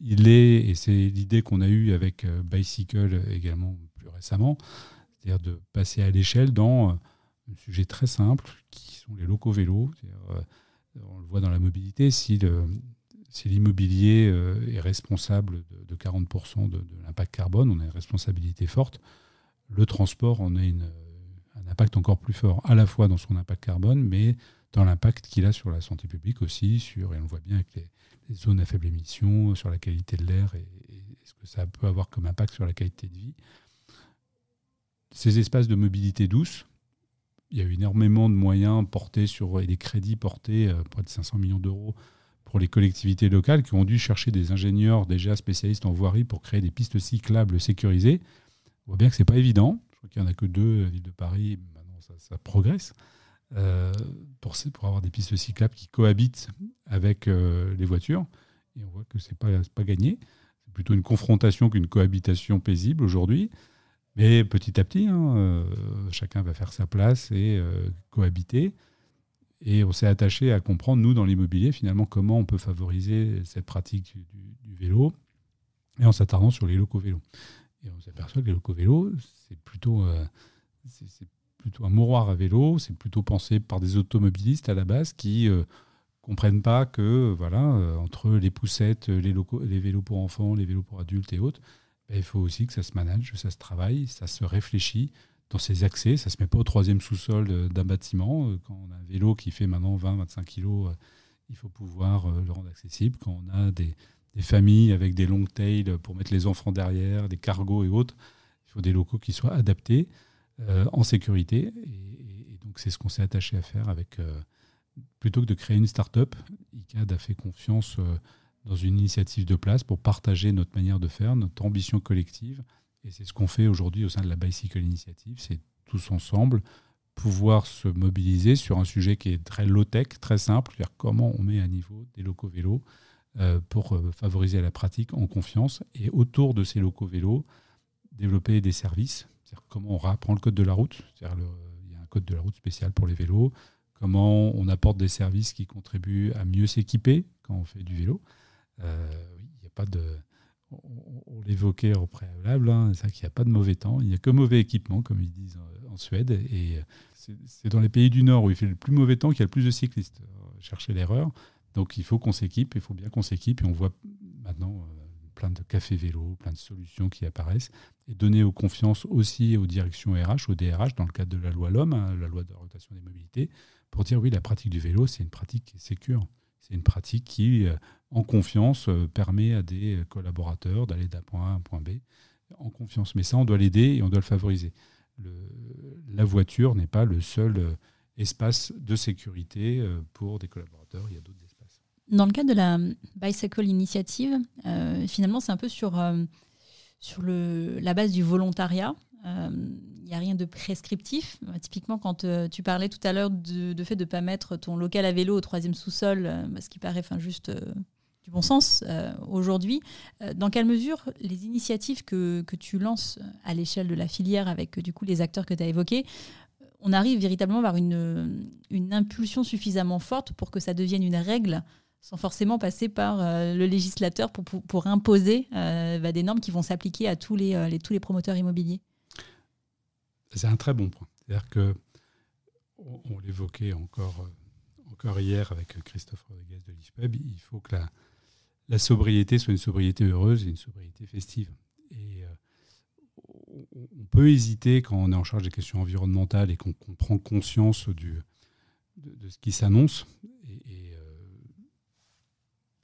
Il est, et c'est l'idée qu'on a eue avec euh, Bicycle également plus récemment, c'est-à-dire de passer à l'échelle dans euh, un sujet très simple qui sont les locaux vélos. Euh, on le voit dans la mobilité, si le, si l'immobilier est responsable de, 40% de, l'impact carbone, on a une responsabilité forte. Le transport en a un impact encore plus fort, à la fois dans son impact carbone, mais dans l'impact qu'il a sur la santé publique aussi, sur, et on le voit bien avec les, zones à faible émission, sur la qualité de l'air et, ce que ça peut avoir comme impact sur la qualité de vie. Ces espaces de mobilité douce, il y a eu énormément de moyens portés sur, et des crédits portés, euh, près de 500 millions d'euros, pour les collectivités locales qui ont dû chercher des ingénieurs déjà spécialistes en voirie pour créer des pistes cyclables sécurisées. On voit bien que ce n'est pas évident. Je crois qu'il n'y en a que deux la ville de Paris. Maintenant, ça, progresse. Euh, pour, avoir des pistes cyclables qui cohabitent avec euh, les voitures. Et on voit que ce n'est pas, pas gagné. C'est plutôt une confrontation qu'une cohabitation paisible aujourd'hui. Mais petit à petit, hein, euh, chacun va faire sa place et cohabiter. Et on s'est attaché à comprendre, nous, dans l'immobilier, finalement, comment on peut favoriser cette pratique du, vélo, et en s'attardant sur les locaux vélos. Et on s'aperçoit que vélos, c'est plutôt, euh, plutôt un mouroir à vélo, c'est plutôt pensé par des automobilistes à la base qui ne euh, comprennent pas que, voilà, euh, entre les poussettes, les, vélos pour enfants, les vélos pour adultes et autres, ben, il faut aussi que ça se manage, ça se travaille, ça se réfléchit dans ses accès. Ça ne se met pas au troisième sous-sol d'un bâtiment. Quand on a un vélo qui fait maintenant 20-25 kilos, il faut pouvoir le rendre accessible. Quand on a des, familles avec des long tails pour mettre les enfants derrière, des cargos et autres, il faut des locaux qui soient adaptés en sécurité. Et, donc c'est ce qu'on s'est attaché à faire avec, plutôt que de créer une start-up, ICAD a fait confiance dans une initiative de place pour partager notre manière de faire, notre ambition collective. Et c'est ce qu'on fait aujourd'hui au sein de la Bicycle Initiative, c'est tous ensemble pouvoir se mobiliser sur un sujet qui est très low-tech, très simple, c'est-à-dire comment on met à niveau des locaux vélos euh, pour euh, favoriser la pratique en confiance et autour de ces locaux vélos, développer des services, comment on rapprend le code de la route, il y a un code de la route spécial pour les vélos, comment on apporte des services qui contribuent à mieux s'équiper quand on fait du vélo. Euh, il n'y a pas de on, l'évoquait au préalable, hein, c'est qu'il n'y a pas de mauvais temps, il n'y a que mauvais équipement, comme ils disent en, Suède. Et c'est dans les pays du Nord où il fait le plus mauvais temps qu'il y a le plus de cyclistes. Chercher l'erreur. Donc il faut qu'on s'équipe, il faut bien qu'on s'équipe. Et on voit maintenant euh, plein de cafés vélos, plein de solutions qui apparaissent. Et donner aux confiance aussi aux directions RH, aux DRH, dans le cadre de la loi LOM, hein, la loi de rotation des mobilités, pour dire oui, la pratique du vélo, c'est une pratique qui est sécure. C'est une pratique qui, euh, en confiance, euh, permet à des collaborateurs d'aller d'un point A à un point B en confiance. Mais ça, on doit l'aider et on doit le favoriser. la voiture n'est pas le seul espace de sécurité pour des collaborateurs. Il y a d'autres. Dans le cadre de la Bicycle Initiative, finalement, c'est un peu sur, sur le, la base du volontariat. Il n'y a rien de prescriptif. typiquement, quand tu parlais tout à l'heure de, fait de ne pas mettre ton local à vélo au troisième sous-sol, ce qui paraît juste du bon sens aujourd'hui. dans quelle mesure les initiatives que, que tu lances à l'échelle de la filière avec du coup les acteurs que tu as évoqués on arrive véritablement vers une, une impulsion suffisamment forte pour que ça devienne une règle sans forcément passer par euh, le législateur pour, pour, imposer euh, bah, des normes qui vont s'appliquer à tous les, euh, les, tous les promoteurs immobiliers C'est un très bon point. C'est-à-dire que, on, l'évoquait encore, encore hier avec Christophe Rodriguez de l'IFPEB, il faut que la, la sobriété soit une sobriété heureuse et une sobriété festive. Et on peut hésiter quand on est en charge des questions environnementales et qu'on prend conscience du, de, ce qui s'annonce.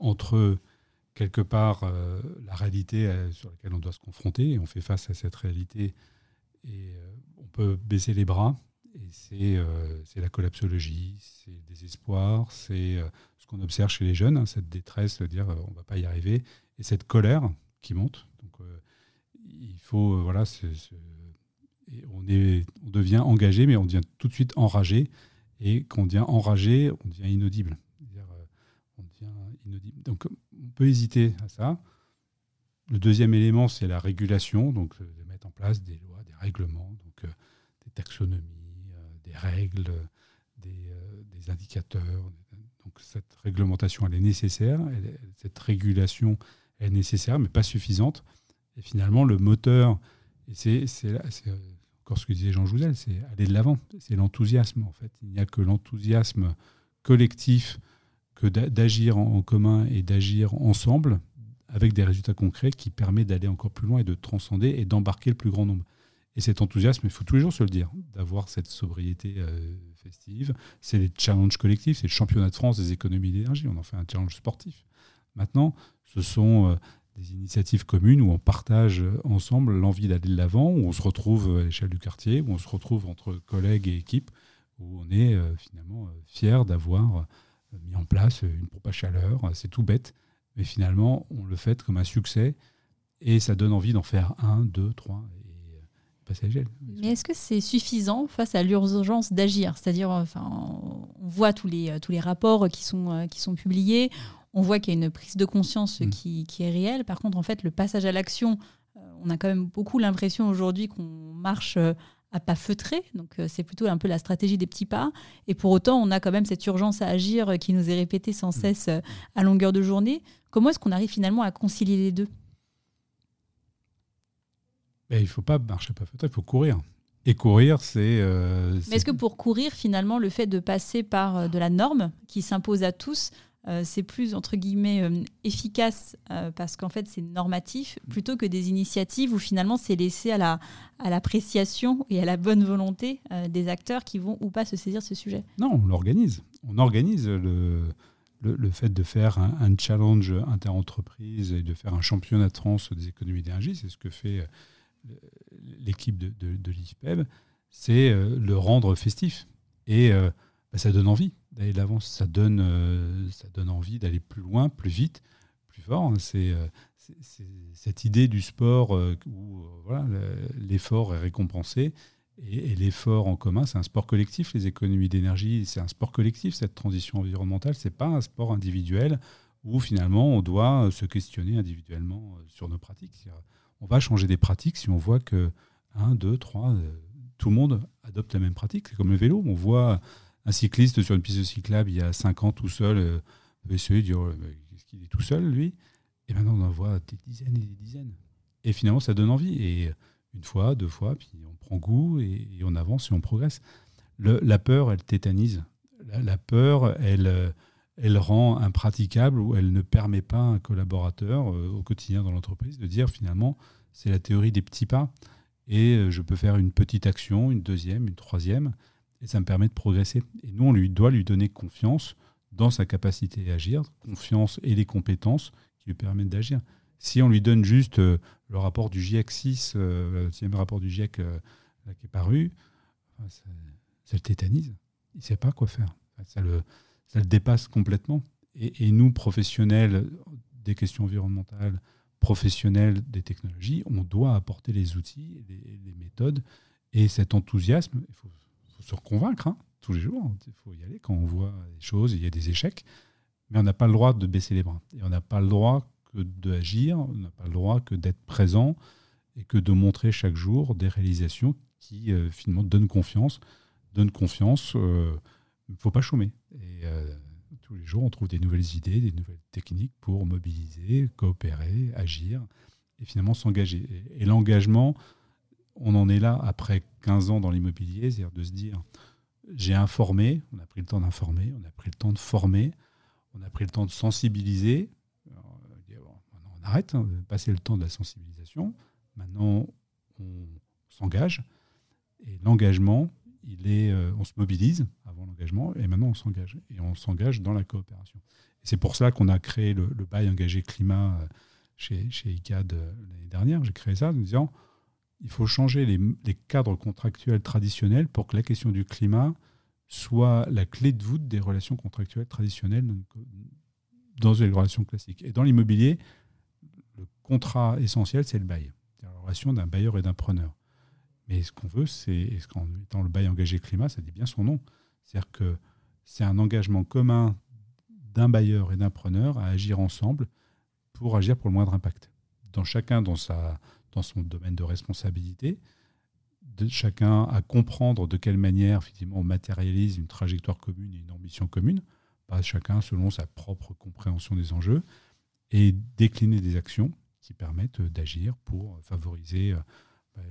Entre quelque part euh, la réalité euh, sur laquelle on doit se confronter, et on fait face à cette réalité, et on peut baisser les bras. Et c'est la collapsologie, c'est le désespoir, c'est ce qu'on observe chez les jeunes, hein, cette détresse de dire on ne va pas y arriver, et cette colère qui monte. Donc, il faut, euh, voilà, on, est, on devient engagé, mais on devient tout de suite enragé. Et quand on devient enragé, on devient inaudible. Euh. Donc, on peut hésiter à ça. Le deuxième élément, c'est la régulation, donc euh, de mettre en place des lois, des règlements, donc des taxonomies, des règles, des, indicateurs. Donc cette réglementation, elle est nécessaire, cette régulation est nécessaire, mais pas suffisante. Et finalement, le moteur, c'est euh, encore ce que disait Jean Jouzel, c'est aller de l'avant, c'est l'enthousiasme en fait. Il n'y a que l'enthousiasme collectif que d'agir en commun et d'agir ensemble avec des résultats concrets qui permet d'aller encore plus loin et de transcender et d'embarquer le plus grand nombre. Et cet enthousiasme, il faut tous les jours se le dire, d'avoir cette sobriété euh, festive. C'est les challenges collectifs, c'est le championnat de France des économies d'énergie. On en fait un challenge sportif. Maintenant, ce sont euh, des initiatives communes où on partage ensemble l'envie d'aller de l'avant, où on se retrouve à l'échelle du quartier, où on se retrouve entre collègues et équipes, où on est euh, finalement euh, fier d'avoir euh, mis en place une pompe à chaleur. C'est tout bête, mais finalement, on le fait comme un succès et ça donne envie d'en faire un, deux, trois et passer à l'échelle. Mais est-ce que c'est suffisant face à l'urgence d'agir? C'est-à-dire, enfin, on voit tous les, tous les rapports qui sont, qui sont publiés on voit qu'il y a une prise de conscience mm. qui, est réelle. Par contre, en fait, le passage à l'action, euh, on a quand même beaucoup l'impression aujourd'hui qu'on marche euh, à pas feutré. Donc, euh, c'est plutôt un peu la stratégie des petits pas. Et pour autant, on a quand même cette urgence à agir qui nous est répétée sans mm. cesse à longueur de journée. Comment est-ce qu'on arrive finalement à concilier les deux? Ben, Il ne faut pas marcher à pas feutré, il faut courir. Et courir, c'est. Mais est-ce que pour courir, finalement, le fait de passer par de la norme qui s'impose à tous, euh, c'est plus entre guillemets euh, efficace euh, parce qu'en fait c'est normatif plutôt que des initiatives où finalement c'est laissé à la à l'appréciation et à la bonne volonté des acteurs qui vont ou pas se saisir ce sujet. Non, on l'organise. On organise le, le, fait de faire un, challenge interentreprise et de faire un championnat de France des économies d'énergie, c'est ce que fait l'équipe de, de, l'IFPEB, c'est le rendre festif et bah, ça donne envie d'aller de l'avant. Ça donne, euh, ça donne envie d'aller plus loin, plus vite, plus fort. C'est euh, cette idée du sport euh, où voilà, l'effort est récompensé. Et, l'effort en commun, c'est un sport collectif. Les économies d'énergie, c'est un sport collectif. Cette transition environnementale, c'est pas un sport individuel où finalement on doit se questionner individuellement sur nos pratiques. On va changer des pratiques si on voit que 1, 2, 3, tout le monde adopte la même pratique. C'est comme le vélo. On voit un cycliste sur une piste cyclable il y a 5 ans tout seul euh, peut essayer de dire qu'est-ce qu'il est tout seul lui? Et maintenant on en voit des dizaines et des dizaines. Et finalement ça donne envie. Et une fois, deux fois, puis on prend goût et, on avance et on progresse. la peur, elle tétanise. La, peur, elle, elle rend impraticable ou elle ne permet pas à un collaborateur euh, au quotidien dans l'entreprise de dire finalement c'est la théorie des petits pas et euh, je peux faire une petite action, une deuxième, une troisième et ça me permet de progresser. Et nous, on lui doit lui donner confiance dans sa capacité à agir, confiance et les compétences qui lui permettent d'agir. Si on lui donne juste euh, le rapport du GIEC 6, euh, le deuxième rapport du GIEC euh, qui est paru, ça, le tétanise. Il ne sait pas quoi faire. Ça le, ça le dépasse complètement. Et, nous, professionnels des questions environnementales, professionnels des technologies, on doit apporter les outils, les, méthodes et cet enthousiasme. Se reconvaincre hein, tous les jours. Il faut y aller quand on voit des choses, il y a des échecs. Mais on n'a pas le droit de baisser les bras. Et on n'a pas le droit que d'agir, on n'a pas le droit que d'être présent et que de montrer chaque jour des réalisations qui euh, finalement donnent confiance. Donnent confiance, il euh, ne faut pas chômer. Et euh, tous les jours, on trouve des nouvelles idées, des nouvelles techniques pour mobiliser, coopérer, agir et finalement s'engager. Et, l'engagement, on en est là après 15 ans dans l'immobilier, c'est-à-dire de se dire, j'ai informé, on a pris le temps d'informer, on a pris le temps de former, on a pris le temps de sensibiliser. on arrête, hein, passer le temps de la sensibilisation. Maintenant, on s'engage. Et l'engagement, il est, euh, on se mobilise avant l'engagement et maintenant on s'engage. Et on s'engage dans la coopération. c'est pour ça qu'on a créé le, bail engagé climat euh, chez, chez ICAD euh, l'année dernière. J'ai créé ça en disant il faut changer les, cadres contractuels traditionnels pour que la question du climat soit la clé de voûte des relations contractuelles traditionnelles dans les relations classiques. Et dans l'immobilier, le contrat essentiel, c'est le bail. C'est la relation d'un bailleur et d'un preneur. Mais ce qu'on veut, c'est, qu'en mettant le bail engagé climat, ça dit bien son nom. C'est-à-dire que c'est un engagement commun d'un bailleur et d'un preneur à agir ensemble pour agir pour le moindre impact. Dans chacun dans, sa, dans son domaine de responsabilité, de chacun à comprendre de quelle manière on matérialise une trajectoire commune et une ambition commune, pas chacun selon sa propre compréhension des enjeux, et décliner des actions qui permettent d'agir pour favoriser euh, bah,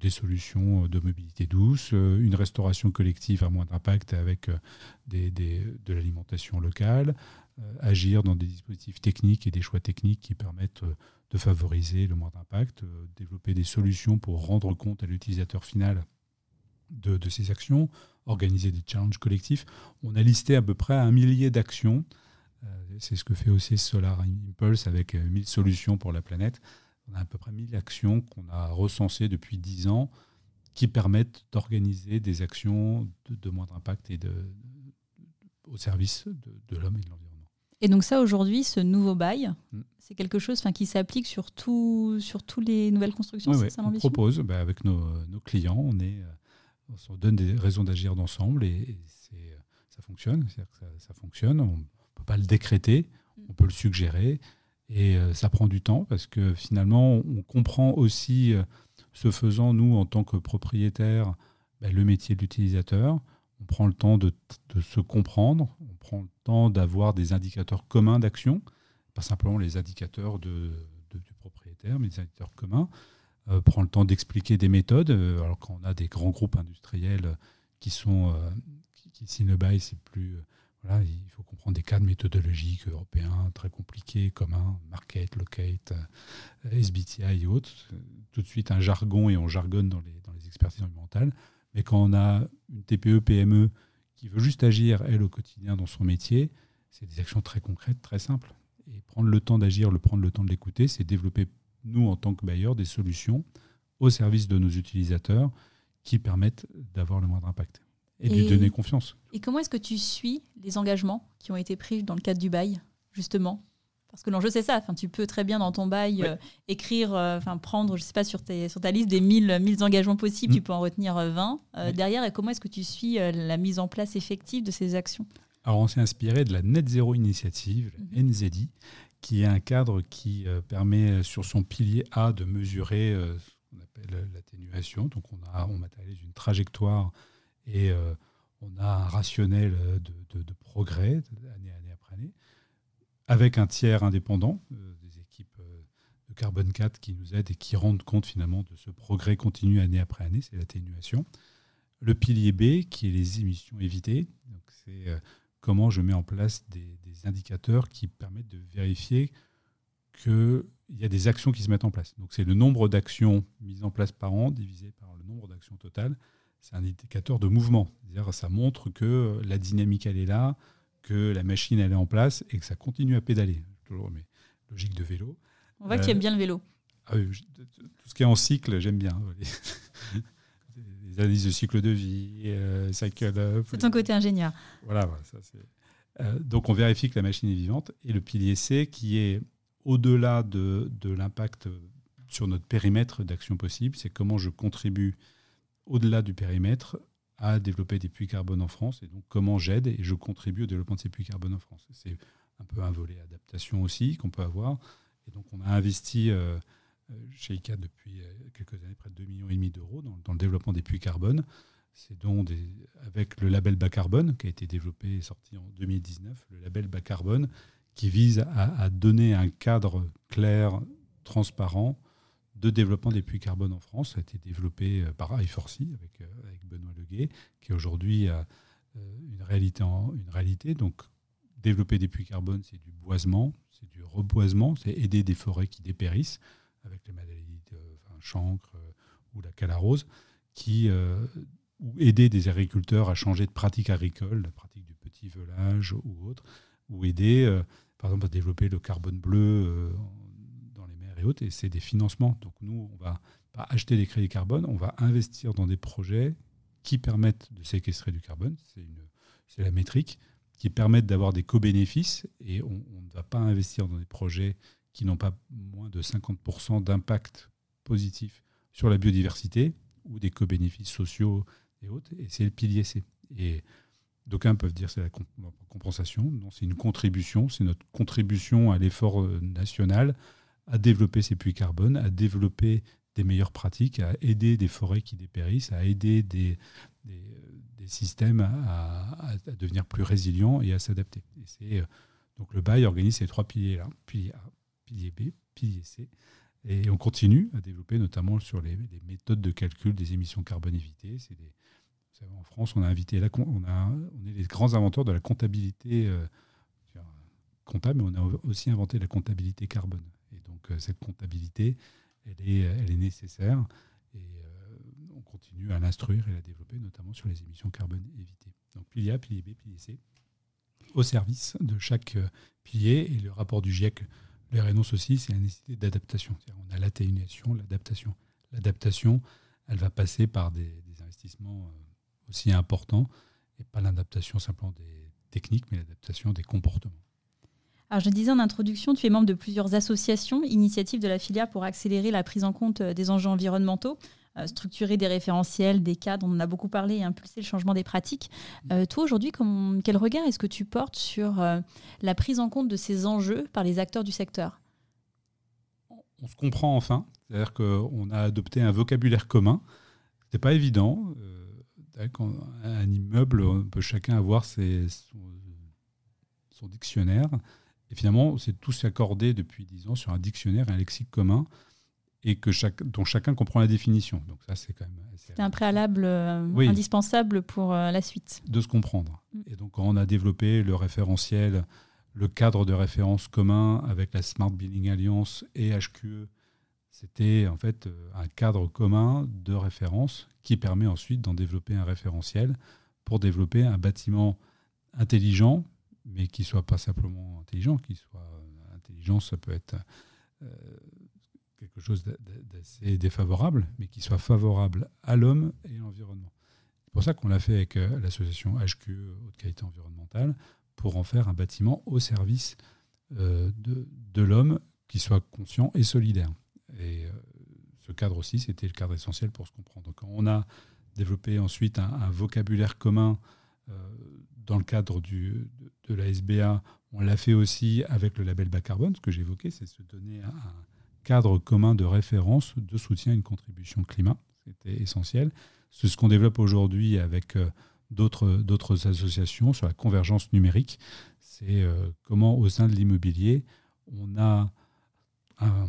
des solutions de mobilité douce, euh, une restauration collective à moins d'impact avec euh, de l'alimentation locale, agir dans des dispositifs techniques et des choix techniques qui permettent de favoriser le moins d'impact, euh, développer des solutions pour rendre compte à l'utilisateur final de, ces actions, organiser des challenges collectifs. On a listé à peu près un millier d'actions. Euh, c'est ce que fait aussi Solar Impulse avec 1000 euh, solutions pour la planète. On a à peu près 1000 actions qu'on a recensées depuis 10 ans qui permettent d'organiser des actions de, moindre impact et de, au service de l'homme et de l'environnement. Et donc ça, aujourd'hui, ce nouveau bail, mm. c'est quelque chose qui s'applique sur, tout, sur toutes les nouvelles constructions Oui, on propose bah, avec nos, clients, on, est, euh, on se donne des raisons d'agir d'ensemble et, ça fonctionne. Ça, ça, fonctionne, on ne peut pas le décréter, mm. on peut le suggérer et euh, ça prend du temps parce que finalement, on comprend aussi, euh, ce faisant, nous, en tant que propriétaires, bah, le métier de l'utilisateur on prend le temps de, se comprendre, on prend le temps d'avoir des indicateurs communs d'action, pas simplement les indicateurs du propriétaire, mais des indicateurs communs. Euh, prend le temps d'expliquer des méthodes. Euh, alors quand on a des grands groupes industriels qui sont euh, qui, signent le c'est plus voilà, il faut comprendre des cadres méthodologiques européens très compliqués, communs, market, locate, SBTI et autres. Tout de suite un jargon et on jargonne dans les expertises environnementales. Mais quand on a une TPE, PME qui veut juste agir, elle, au quotidien dans son métier, c'est des actions très concrètes, très simples. Et prendre le temps d'agir, le prendre le temps de l'écouter, c'est développer, nous, en tant que bailleurs, des solutions au service de nos utilisateurs qui permettent d'avoir le moindre impact et, de lui donner confiance. Et comment est-ce que tu suis les engagements qui ont été pris dans le cadre du bail, justement? Parce que l'enjeu, c'est ça. Enfin, tu peux très bien dans ton bail euh, écrire, euh, prendre, je sais pas, sur, tes, sur ta liste des 1000, 1000 engagements possibles, tu mm. peux en retenir 20. Euh, derrière, et comment est-ce que tu suis la mise en place effective de ces actions? Alors, on s'est inspiré de la Net Zero Initiative, mm-hmm. NZI, qui est un cadre qui permet, sur son pilier A, de mesurer ce qu'on appelle l'atténuation. Donc, on, a, on matérialise une trajectoire et on a un rationnel de, de, de progrès année, après année avec un tiers indépendant, euh, des équipes euh, de Carbone 4 qui nous aident et qui rendent compte finalement de ce progrès continu année après année, c'est l'atténuation. Le pilier B, qui est les émissions évitées, c'est euh, comment je mets en place des, indicateurs qui permettent de vérifier qu'il y a des actions qui se mettent en place. Donc c'est le nombre d'actions mises en place par an divisé par le nombre d'actions totales. C'est un indicateur de mouvement. C'est-à-dire ça montre que la dynamique elle est là, que la machine elle est en place et que ça continue à pédaler. Toujours mais logique de vélo. On voit qu'il aime bien le vélo. Ah tout ce qui est en cycle, j'aime bien. Les, analyses de cycle de vie, euh, cycle up. C'est ton côté ingénieur. Voilà, ça c'est. Euh, donc on vérifie que la machine est vivante. Et le pilier C, qui est au-delà de, de l'impact sur notre périmètre d'action possible, c'est comment je contribue au-delà du périmètre à développer des puits carbone en France et donc comment j'aide et je contribue au développement de ces puits carbone en France. C'est un peu un volet adaptation aussi qu'on peut avoir. Et donc on a investi euh, chez ICA depuis euh, quelques années près de 2,5 millions d'euros dans, le développement des puits carbone. C'est donc avec le label bas carbone qui a été développé et sorti en 2019, le label bas carbone qui vise à donner un cadre clair, transparent de développement des puits carbone en France. A été développé euh, par I4C avec, avec Benoît Leguet, qui aujourd'hui a une réalité. Donc développer des puits carbone, c'est du boisement, c'est du reboisement, c'est aider des forêts qui dépérissent avec les maladies de chancre euh, ou la calarose, qui, euh, ou aider des agriculteurs à changer de pratique agricole, la pratique du petit velage ou autre, ou aider, euh, par exemple, à développer le carbone bleu euh, et autres, et c'est des financements. Donc nous, on va pas acheter des crédits carbone, on va investir dans des projets qui permettent de séquestrer du carbone, c'est la métrique, qui permettent d'avoir des co-bénéfices, et on, on ne va pas investir dans des projets qui n'ont pas moins de 50% d'impact positif sur la biodiversité ou des co-bénéfices sociaux et autres. Et c'est le pilier C. Et d'aucuns peuvent dire c'est la compensation. Non, c'est une contribution. C'est notre contribution à l'effort euh, national à développer ces puits carbone, à développer des meilleures pratiques, à aider des forêts qui dépérissent, à aider des, des, systèmes à, à, devenir plus résilients et à s'adapter. Euh, donc le bail organise ces trois piliers-là, pilier A, pilier B, pilier C. Et on continue à développer notamment sur les, méthodes de calcul des émissions carbone évitées. En France, on a invité la, on est les grands inventeurs de la comptabilité euh, comptable, mais on a aussi inventé la comptabilité carbone. Euh, cette comptabilité, elle est, nécessaire et euh, on continue à l'instruire et la développer, notamment sur les émissions carbone évitées. Donc pilier A, pilier B, pilier C, au service de chaque pilier et le rapport du GIEC le rénonce aussi, c'est la nécessité d'adaptation. On a l'atténuation, l'adaptation. L'adaptation, elle va passer par des, des, investissements aussi importants, et pas l'adaptation simplement des techniques, mais l'adaptation des comportements. Alors, je disais en introduction, tu es membre de plusieurs associations, initiatives de la filière pour accélérer la prise en compte des enjeux environnementaux, euh, structurer des référentiels, des cadres, on en a beaucoup parlé, et impulser le changement des pratiques. Euh, toi, aujourd'hui, quel regard est-ce que tu portes sur euh, la prise en compte de ces enjeux par les acteurs du secteur? On se comprend enfin, c'est-à-dire qu'on a adopté un vocabulaire commun. Ce n'était pas évident. Quand un immeuble, on peut chacun avoir ses, son, son dictionnaire. Et finalement, on s'est tous accordés depuis dix ans sur un dictionnaire et un lexique commun et que chaque, dont chacun comprend la définition. Donc ça, c'est quand même. C'est un préalable euh, oui. indispensable pour euh, la suite. De se comprendre. Mm. Et donc, quand on a développé le référentiel, le cadre de référence commun avec la Smart Building Alliance et HQE, c'était en fait euh, un cadre commun de référence qui permet ensuite d'en développer un référentiel pour développer un bâtiment intelligent, mais qui soit pas simplement intelligent, qui soit intelligent, ça peut être euh, quelque chose d'assez défavorable, mais qui soit favorable à l'homme et à l'environnement. C'est pour ça qu'on l'a fait avec euh, l'association HQE, Haute Qualité Environnementale, pour en faire un bâtiment au service euh, de, de l'homme qui soit conscient et solidaire. Et ce cadre aussi, c'était le cadre essentiel pour se comprendre. Quand on a développé ensuite un, vocabulaire commun dans le cadre de, la SBA, on l'a fait aussi avec le label bas carbone, ce que j'évoquais, c'est se donner un, cadre commun de référence de soutien à une contribution climat. C'était essentiel. C'est ce qu'on développe aujourd'hui avec euh, d'autres associations sur la convergence numérique. C'est euh, comment au sein de l'immobilier, on a un,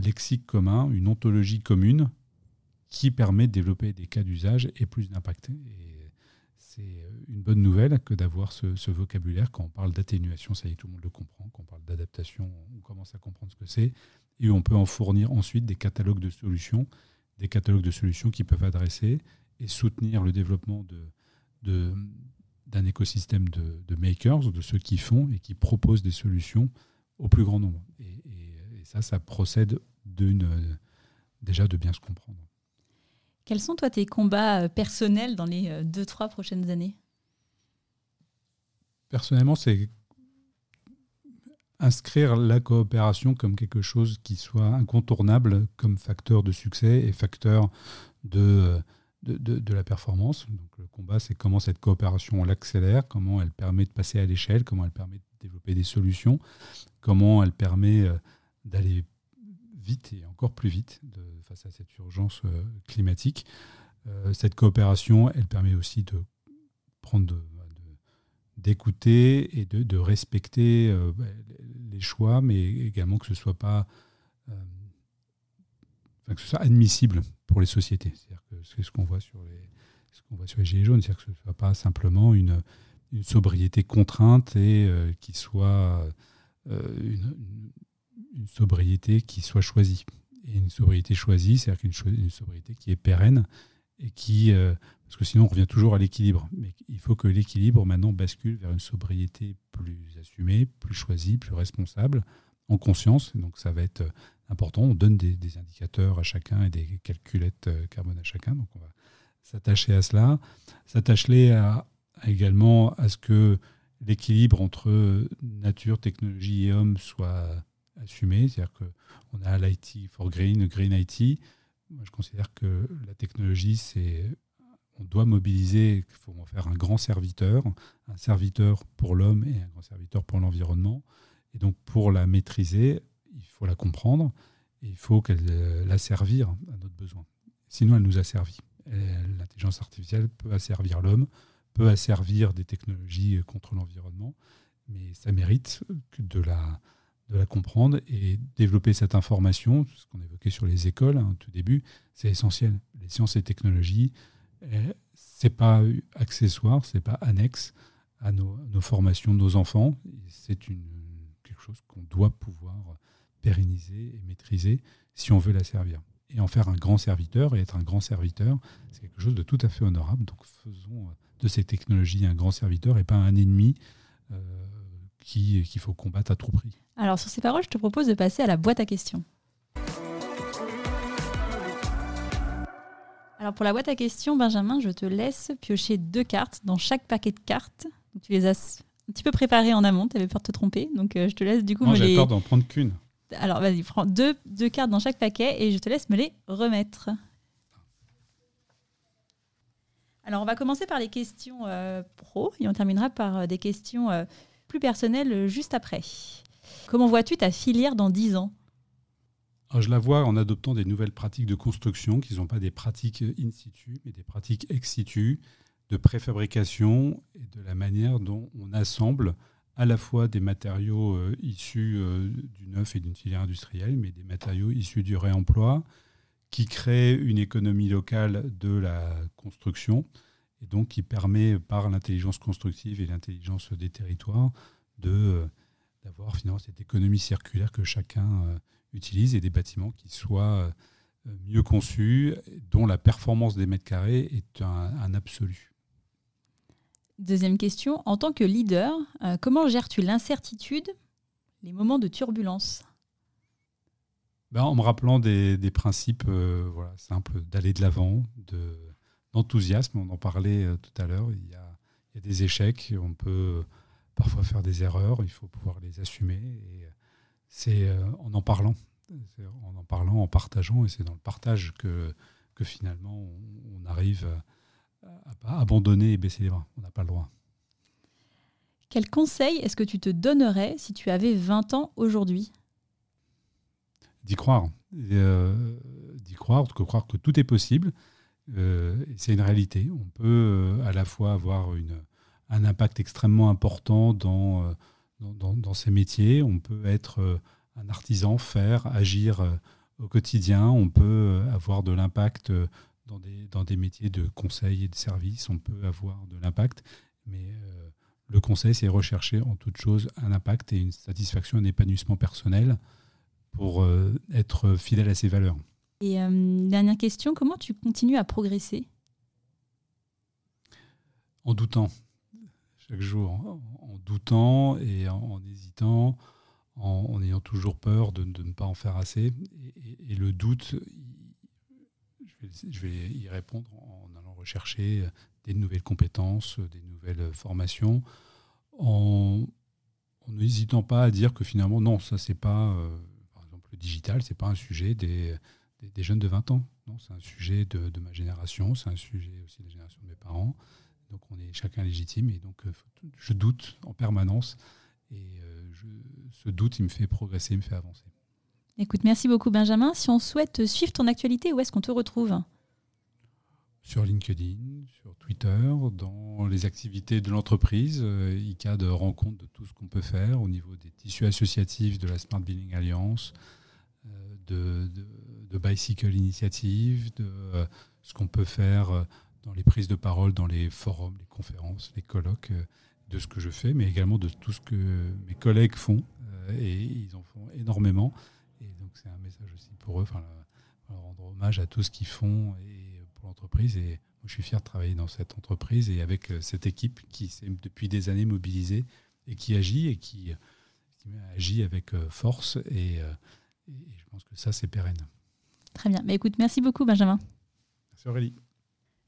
lexique commun, une ontologie commune qui permet de développer des cas d'usage et plus d'impact. C'est une bonne nouvelle que d'avoir ce, vocabulaire quand on parle d'atténuation, ça y est, tout le monde le comprend. Quand on parle d'adaptation, on commence à comprendre ce que c'est et on peut en fournir ensuite des catalogues de solutions, des catalogues de solutions qui peuvent adresser et soutenir le développement de, d'un écosystème de, makers, de ceux qui font et qui proposent des solutions au plus grand nombre. Et, et, et ça, ça procède d'une, déjà de bien se comprendre. Quels sont, toi, tes combats personnels dans les deux, trois prochaines années? Personnellement, c'est inscrire la coopération comme quelque chose qui soit incontournable comme facteur de succès et facteur de, de, la performance. Donc, le combat, c'est comment cette coopération, on l'accélère, comment elle permet de passer à l'échelle, comment elle permet de développer des solutions, comment elle permet euh, d'aller vite et encore plus vite face à cette urgence euh, climatique. Euh, cette coopération, elle permet aussi de prendre d'écouter et de, respecter bah, les choix, mais également que ce soit pas que ce soit admissible pour les sociétés. C'est ce qu'on voit sur les ce qu'on voit sur les gilets jaunes, c'est-à-dire que ce ne soit pas simplement une, sobriété contrainte et euh, qui soit euh, une, une, sobriété qui soit choisie. Et une sobriété choisie, c'est-à-dire qu'une une sobriété qui est pérenne et qui euh, parce que sinon on revient toujours à l'équilibre. Mais il faut que l'équilibre maintenant bascule vers une sobriété plus assumée, plus choisie, plus responsable, en conscience. donc ça va être important. On donne des, indicateurs à chacun et des calculettes euh, carbone à chacun. Donc on va s'attacher à cela. S'attacher à, également à ce que l'équilibre entre nature, technologie et homme soit assumé. C'est-à-dire qu'on a l'IT for Green, Green IT. Moi, je considère que la technologie, c'est on doit mobiliser, il faut en faire un grand serviteur, un serviteur pour l'homme et un grand serviteur pour l'environnement. Et donc, pour la maîtriser, il faut la comprendre et il faut qu'elle euh, la servir à notre besoin. Sinon, elle nous a servi. L'intelligence artificielle peut asservir l'homme, peut asservir des technologies contre l'environnement, mais ça mérite de la, de la comprendre et développer cette information, ce qu'on évoquait sur les écoles hein, au tout début, c'est essentiel. Les sciences et technologies, eh, c'est pas accessoire, c'est pas annexe à nos, formations de nos enfants. C'est quelque chose qu'on doit pouvoir pérenniser et maîtriser si on veut la servir. Et en faire un grand serviteur, et être un grand serviteur, c'est quelque chose de tout à fait honorable. Donc faisons de ces technologies un grand serviteur et pas un ennemi euh, qu'il faut combattre à tout prix. Alors sur ces paroles, je te propose de passer à la boîte à questions. Alors pour la boîte à questions, Benjamin, je te laisse piocher deux cartes dans chaque paquet de cartes. tu les as un petit peu préparées en amont, tu avais peur de te tromper, donc euh, je te laisse du coup me les... peur d'en prendre qu'une. Alors vas-y, prends deux, deux cartes dans chaque paquet et je te laisse me les remettre. Alors on va commencer par les questions euh, pro et on terminera par euh, des questions euh, plus personnelles juste après. Comment vois-tu ta filière dans 10 ans? Je la vois en adoptant des nouvelles pratiques de construction qui ne sont pas des pratiques in situ, mais des pratiques ex situ, de préfabrication et de la manière dont on assemble à la fois des matériaux euh, issus euh, du neuf et d'une filière industrielle, mais des matériaux issus du réemploi, qui créent une économie locale de la construction, et donc qui permet par l'intelligence constructive et l'intelligence des territoires de euh, d'avoir finalement cette économie circulaire que chacun utilise et des bâtiments qui soient mieux conçus, dont la performance des mètres carrés est un absolu. Deuxième question, en tant que leader, euh, comment gères-tu l'incertitude, les moments de turbulence? Ben, En me rappelant des, principes euh, voilà, simples d'aller de l'avant, d'enthousiasme. on en parlait euh, tout à l'heure. Il, y a, des échecs, on peut parfois faire des erreurs, il faut pouvoir les assumer. Et c'est en en parlant, en en parlant, en partageant, et c'est dans le partage que, que finalement on, on arrive à à abandonner et baisser les bras. On n'a pas le droit. Quel conseil est-ce que tu te donnerais si tu avais 20 ans aujourd'hui? D'y croire. Euh, d'y croire, de croire que tout est possible. Euh, c'est une réalité. On peut euh, à la fois avoir une, un impact extrêmement important dans, dans, dans, ces métiers. On peut être un artisan, faire, agir au quotidien. On peut avoir de l'impact dans des, dans des métiers de conseil et de service, on peut avoir de l'impact, mais euh, le conseil, c'est rechercher en toute chose un impact et une satisfaction, un épanouissement personnel pour euh, être fidèle à ses valeurs. Et euh, dernière question, comment tu continues à progresser? En doutant, chaque jour, en, doutant et en, hésitant, en, ayant toujours peur de, ne pas en faire assez. Et, le doute, je vais y répondre en allant rechercher des nouvelles compétences, des nouvelles formations, en, n'hésitant pas à dire que finalement, non, ça, c'est pas, par exemple, le digital, c'est pas un sujet des, des, jeunes de 20 ans. Non, c'est un sujet de, de ma génération, c'est un sujet aussi de la génération de mes parents. Donc on est chacun légitime et donc je doute en permanence et je, ce doute, il me fait progresser, il me fait avancer. Écoute, merci beaucoup Benjamin. Si on souhaite suivre ton actualité, où est-ce qu'on te retrouve? Sur LinkedIn, sur Twitter, dans les activités de l'entreprise, euh, ICAD rend compte de tout ce qu'on peut faire au niveau des tissus associatifs de la Smart Building Alliance, euh, de, de, Bicycle Initiative, de euh, ce qu'on peut faire dans les prises de parole, dans les forums, les conférences, les colloques, de ce que je fais, mais également de tout ce que mes collègues font, et ils en font énormément c'est un message aussi pour eux, enfin, rendre hommage à tout ce qu'ils font et pour l'entreprise. Et moi, je suis fier de travailler dans cette entreprise et avec euh, cette équipe qui s'est depuis des années mobilisée et qui agit et qui, agit avec euh, force. Euh, et, je pense que ça, c'est pérenne. Très bien. Mais écoute, merci beaucoup, Benjamin. Merci Aurélie.